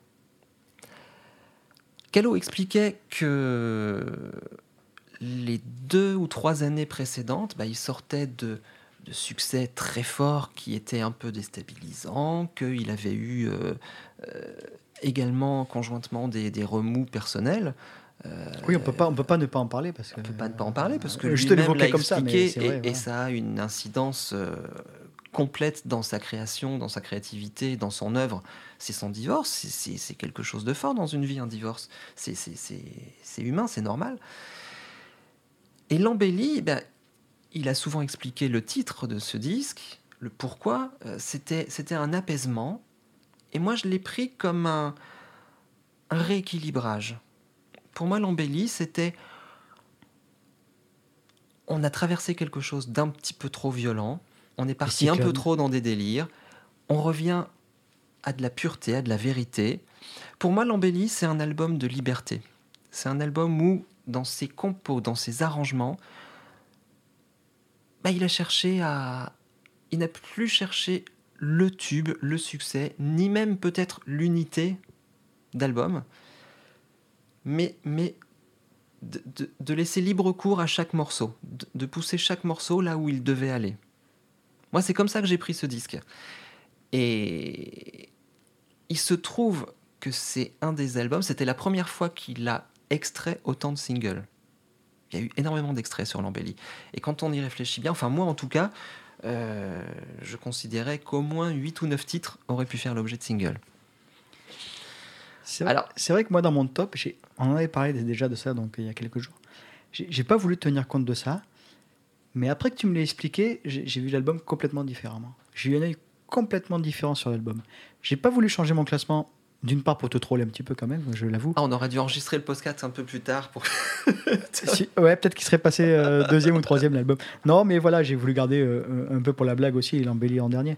Calo expliquait que les deux ou trois années précédentes, bah, il sortait de, de succès très forts qui étaient un peu déstabilisants, qu'il avait eu euh, euh, également conjointement des, des remous personnels. Euh, Oui, on peut pas, on peut pas ne pas en parler parce que. on peut pas ne pas en parler parce que lui-même l'a l'évoquer comme ça, mais et, vrai, et voilà. ça a une incidence complète dans sa création, dans sa créativité, dans son œuvre. C'est son divorce, c'est- quelque chose de fort dans une vie, un divorce. C'est- humain, c'est normal. Et l'embellie, eh ben, il a souvent expliqué le titre de ce disque, le pourquoi. euh, C'était c'était un apaisement. Et moi, je l'ai pris comme un, un rééquilibrage. Pour moi, l'embellie, c'était on a traversé quelque chose d'un petit peu trop violent, on est parti un peu trop dans des délires, on revient à de la pureté, à de la vérité. Pour moi, l'embellie, c'est un album de liberté. C'est un album où, dans ses compos, dans ses arrangements, bah, il a cherché à... Il n'a plus cherché le tube, le succès, ni même peut-être l'unité d'album, mais, mais de, de- de laisser libre cours à chaque morceau, de, de pousser chaque morceau là où il devait aller. Moi, c'est comme ça que j'ai pris ce disque. Et il se trouve que c'est un des albums, c'était la première fois qu'il a extrait autant de singles. Il y a eu énormément d'extraits sur l'embellie. Et quand on y réfléchit bien, enfin moi en tout cas, euh, je considérais qu'au moins 8 ou 9 titres auraient pu faire l'objet de singles. C'est vrai, Alors- c'est vrai que moi, dans mon top, on en avait parlé déjà de ça donc, il y a quelques jours. J'ai j'ai pas voulu tenir compte de ça, mais après que tu me l'as expliqué, j'ai vu l'album complètement différemment. J'ai eu un œil complètement différent sur l'album. J'ai pas voulu changer mon classement, d'une part pour te troller un petit peu quand même, je l'avoue. Ah, on aurait dû enregistrer le podcast un peu plus tard pour. Si- ouais, peut-être qu'il serait passé euh, deuxième ou troisième l'album. Non, mais voilà, j'ai voulu garder euh, un peu pour la blague aussi et l'embellir en dernier.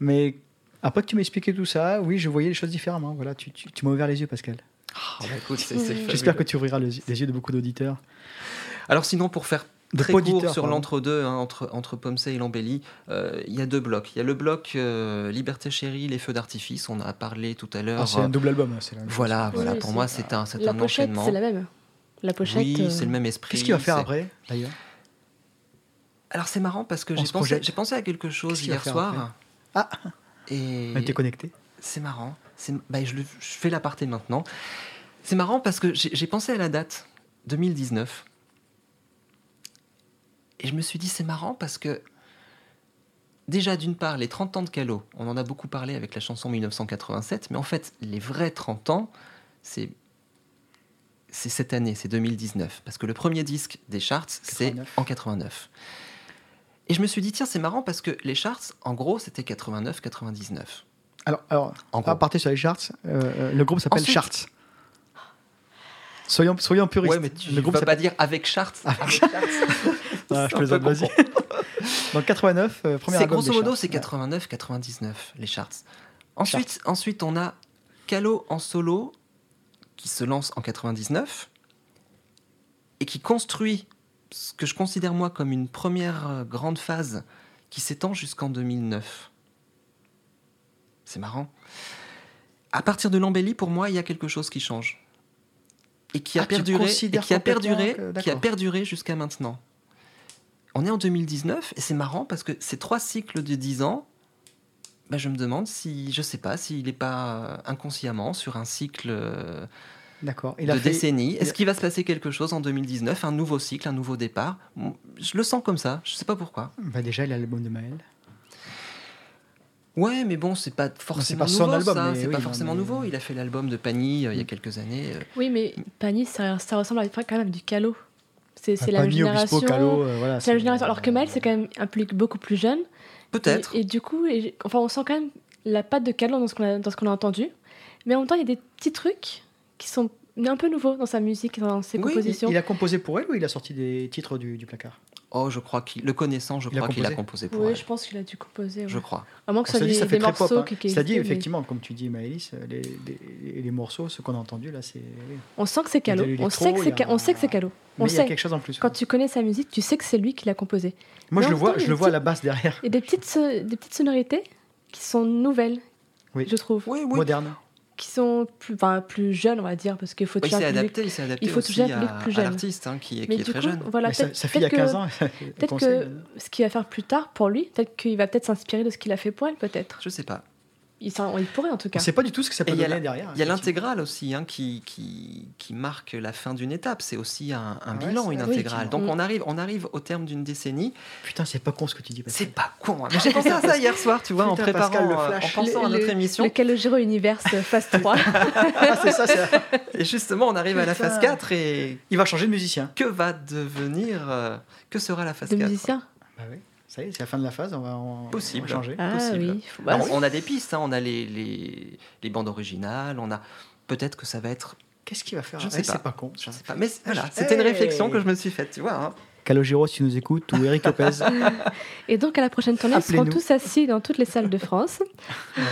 Mais après que tu m'as expliqué tout ça, oui, je voyais les choses différemment. Voilà, tu, tu, tu m'as ouvert les yeux, Pascal. Ah, bah, J'espère que tu ouvriras les, les yeux de beaucoup d'auditeurs. Alors sinon, pour faire très court sur l'entre-deux, hein, entre, entre Pomsey et l'embellie, euh, il y a deux blocs. Il y a le bloc euh, Liberté Chérie, Les Feux d'artifice, on a parlé tout à l'heure. Ah, c'est un double album. hein, c'est la même chose. Voilà, voilà. Oui, pour moi, c'est un, c'est La un pochette, enchaînement. c'est la même. La pochette. oui, euh, c'est le même esprit. Qu'est-ce qu'il va faire après, d'ailleurs? Alors c'est marrant parce que j'ai pensé, projette. j'ai pensé à quelque chose Qu'est-ce hier soir. Ah. Et On était connectés. c'est marrant. C'est, bah, je, le- je fais l'aparté maintenant. C'est marrant parce que j'ai, j'ai pensé à la date 2019. Et je me suis dit, c'est marrant parce que, déjà, d'une part, les 30 ans de Calo, on en a beaucoup parlé avec la chanson 1987, mais en fait, les vrais 30 ans, c'est, c'est cette année, c'est 2019. Parce que le premier disque des charts, c'est 89. en 89. Et je me suis dit, tiens, c'est marrant parce que les charts, en gros, c'était 89-99. Alors, alors En gros. à partir sur les charts, euh, euh, le groupe s'appelle Ensuite- Charts. Soyons, soyons puristes. Ouais, mais tu le ne groupe pas dire avec charts. Avec Avec charts. Ah, je plaisante, vas-y. Donc 89, euh, premier C'est album grosso modo, charts. c'est Ouais. 89, 99 les charts. Ensuite, ensuite, on a Calo en solo qui se lance en 99 et qui construit ce que je considère moi comme une première euh, grande phase qui s'étend jusqu'en 2009. C'est marrant. À partir de l'embellie, pour moi, il y a quelque chose qui change et qui a Ah, perduré, et qui a perduré, que- qui a perduré jusqu'à maintenant. On est en 2019 et c'est marrant parce que ces trois cycles de 10 ans, bah, je me demande si, je sais pas, s'il n'est pas inconsciemment sur un cycle euh, D'accord. Il de fait. décennies. Est-ce a- qu'il va se passer quelque chose en 2019, un nouveau cycle, un nouveau départ? Je le sens comme ça, je sais pas pourquoi. Bah, déjà, il a l'album de Maël. Ouais, mais bon, c'est pas forcément pas son nouveau, album, ça. C'est oui, pas forcément mais- nouveau. Il a fait l'album de Pagny euh, il y a quelques années. euh. Oui, mais Pani, ça, ça ressemble à quand même du Calo. C'est c'est la même Pagny, Obispo, génération. Calo, euh, voilà, C'est la génération. Alors que Maël, c'est quand même un public beaucoup plus jeune. Peut-être. Et, et du coup, et- enfin, on sent quand même la patte de Calo dans ce qu'on a, dans ce qu'on a entendu. Mais en même temps, il y a des petits trucs qui sont un peu nouveaux dans sa musique dans ses Oui, compositions. Il a composé pour elle ou il a sorti des titres du, du placard? Oh, je crois qu'il, le connaissant, je Il crois qu'il a composé pour Oui, elle. je pense qu'il a dû composer. Je crois. À moins que Ça soit dit, des, ça fait des très pop. morceaux hein. qui, qui Ça dit, mais effectivement, comme tu dis, Maëlys, euh, les, les, les morceaux, ce qu'on a entendu là, c'est. On sent que c'est Calo. On sait que c'est Ca- on sait que c'est Calo. On il y a sait. quelque chose en plus. Quand tu connais sa musique, tu sais que c'est lui qui l'a composé. Moi, Mais je le vois, je le vois à la basse derrière, Il y a des petites, so- des petites sonorités qui sont nouvelles, Oui. je trouve. Oui, oui. moderne. Qui sont plus, enfin, plus jeunes, on va dire, parce qu'il faut Oui, toucher c'est un public- adapté, il s'est adapté il faut aussi toucher un public plus jeune. l'artiste hein, qui, est- Mais qui est du très coup, jeune. voilà, Mais sa, peut-être sa fille a peut-être 15 que- ans. Peut-être que ce qu'il va faire plus tard pour lui, peut-être qu'il va peut-être s'inspirer de ce qu'il a fait pour elle, peut-être. Je sais pas. Il, pourrait en tout On cas. sait pas du tout ce que ça peut Et il y a donner la- derrière. Il y a effectivement. l'intégrale aussi hein, qui, qui, qui marque la fin d'une étape. C'est aussi un, un Ouais, bilan, une oui, intégrale. Donc on arrive, on arrive au terme d'une décennie. Putain, c'est pas con ce que tu dis. C'est pas con. hein. J'ai pensé à ça hier soir, tu vois, en Pascal, préparant, le euh, en pensant à notre le- émission. Le Calogero Universe phase 3. Ah, c'est ça, c'est- Et justement, on arrive à la phase 4 et Il va changer de musicien. que va devenir, euh, que sera la phase de 4 musicien. Bah oui, ça y est, c'est la fin de la phase, on va, on, Possible. on va changer. Ah possible. oui. faut- bah, Alors. On a des pistes, hein, on a les, les, les bandes originales, on a peut-être que ça va être, Qu'est-ce qu'il va faire Je Ouais, sais pas. C'est pas con. je sais pas, mais voilà, c'était une réflexion que je me suis faite, tu vois. hein. Calogero, si tu nous écoutes, ou Eric Lopez. Et donc à la prochaine tournée, ils seront tous assis dans toutes les salles de France, Voilà.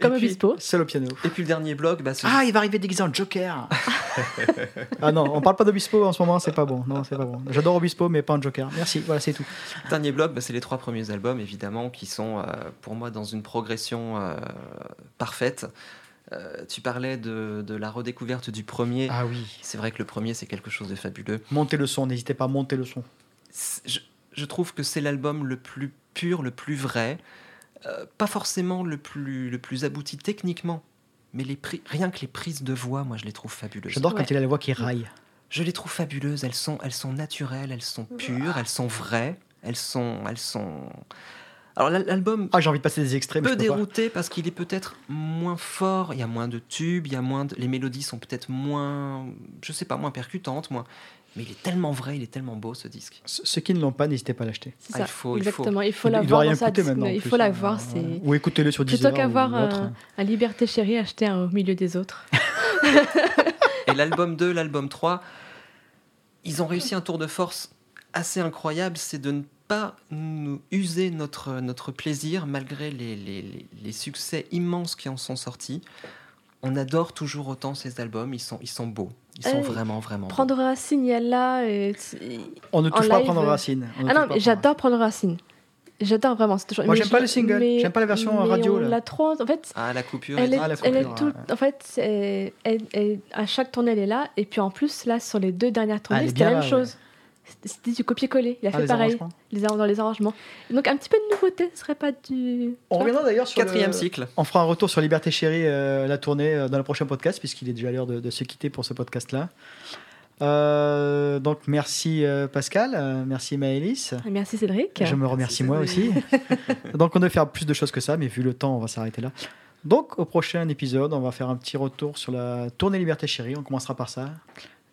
Comme puis- Obispo. Seul au piano. Et puis le dernier blog, bah, Ah, il va arriver déguisé en Joker. ah non, on parle pas d'Obispo en ce moment, c'est pas bon. Non, c'est pas bon. J'adore Obispo, mais pas en Joker. Merci, voilà, c'est tout. Dernier blog, bah, c'est les trois premiers albums, évidemment, qui sont euh, pour moi dans une progression euh, parfaite. Euh, tu parlais de, de la redécouverte du premier. Ah oui. C'est vrai que le premier, c'est quelque chose de fabuleux. Montez le son, n'hésitez pas à monter le son. Je trouve que c'est l'album le plus pur, le plus vrai. Euh, pas forcément le plus, le plus abouti techniquement, mais les pri- rien que les prises de voix, moi je les trouve fabuleuses. J'adore quand Ouais. il a la voix qui raille. Je les trouve fabuleuses, elles sont, elles sont naturelles, elles sont pures, elles sont vraies, elles sont... Elles sont... Alors l'al- l'album Ah, j'ai envie de passer des extraits, mais peut pas. dérouter parce qu'il est peut-être moins fort, il y a moins de tubes, il y a moins de... les mélodies sont peut-être moins, je sais pas, moins percutantes, moins... mais il est tellement vrai, il est tellement beau ce disque. Ce- Ceux qui ne l'ont pas, n'hésitez pas à l'acheter. Ah, il faut- il faut. exactement. Il faut Il- la il doit voir rien dans sa coûter disque- maintenant. en Il plus, faut la hein. voir. Ouais. C'est Ou écoutez-le sur plutôt Deezer qu'avoir ou autre. un, un Liberté Chérie acheté un au milieu des autres. Et l'album 2, l'album 3, ils ont réussi un tour de force assez incroyable, c'est de ne pas nous user notre, notre plaisir malgré les, les- les- les succès immenses qui en sont sortis. On adore toujours autant ces albums, ils sont, ils sont beaux, ils sont Euh, vraiment, vraiment. Prendre Racine, il y a là. Et... On ne En touche pas à live, prendre euh, racine. Ah non, j'adore Prendre Racine. J'adore vraiment. c'est toujours- Moi, j'aime pas le single, mais- j'aime pas la version mais radio, on là. l'a trop. En fait, Ah, la coupure elle est, Ah, la elle est coupure, tout. ouais. En fait, c'est- elle- elle- à chaque tournée, elle est là. Et puis en plus, là, sur les deux dernières Ah, tournées, est c'était la même ouais. chose. C'était- du copier-coller. Il a Ah, fait les pareil les arrangements dans les arrangements. Donc un petit peu de nouveauté, ce serait pas du. On reviendra d'ailleurs sur Quatrième le- cycle. On fera un retour sur Liberté Chérie, euh, la tournée, euh, dans le prochain podcast, puisqu'il est déjà l'heure de, de se quitter pour ce podcast-là. Euh, donc merci euh, Pascal, euh, merci Maëlys. Merci Cédric. Je me remercie Merci, moi aussi. donc on devait faire plus de choses que ça, mais vu le temps, on va s'arrêter là. Donc au prochain épisode, on va faire un petit retour sur la tournée Liberté Chérie. On commencera par ça.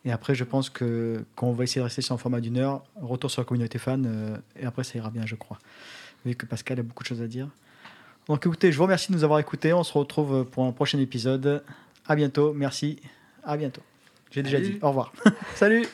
Et après, je pense que qu'on va essayer de rester sur un format d'une heure, retour sur la communauté fan, euh, et après ça ira bien, je crois. Vu que Pascal a beaucoup de choses à dire. Donc écoutez, je vous remercie de nous avoir écoutés. On se retrouve pour un prochain épisode. À bientôt. Merci. À bientôt. J'ai déjà dit. Au revoir. Salut.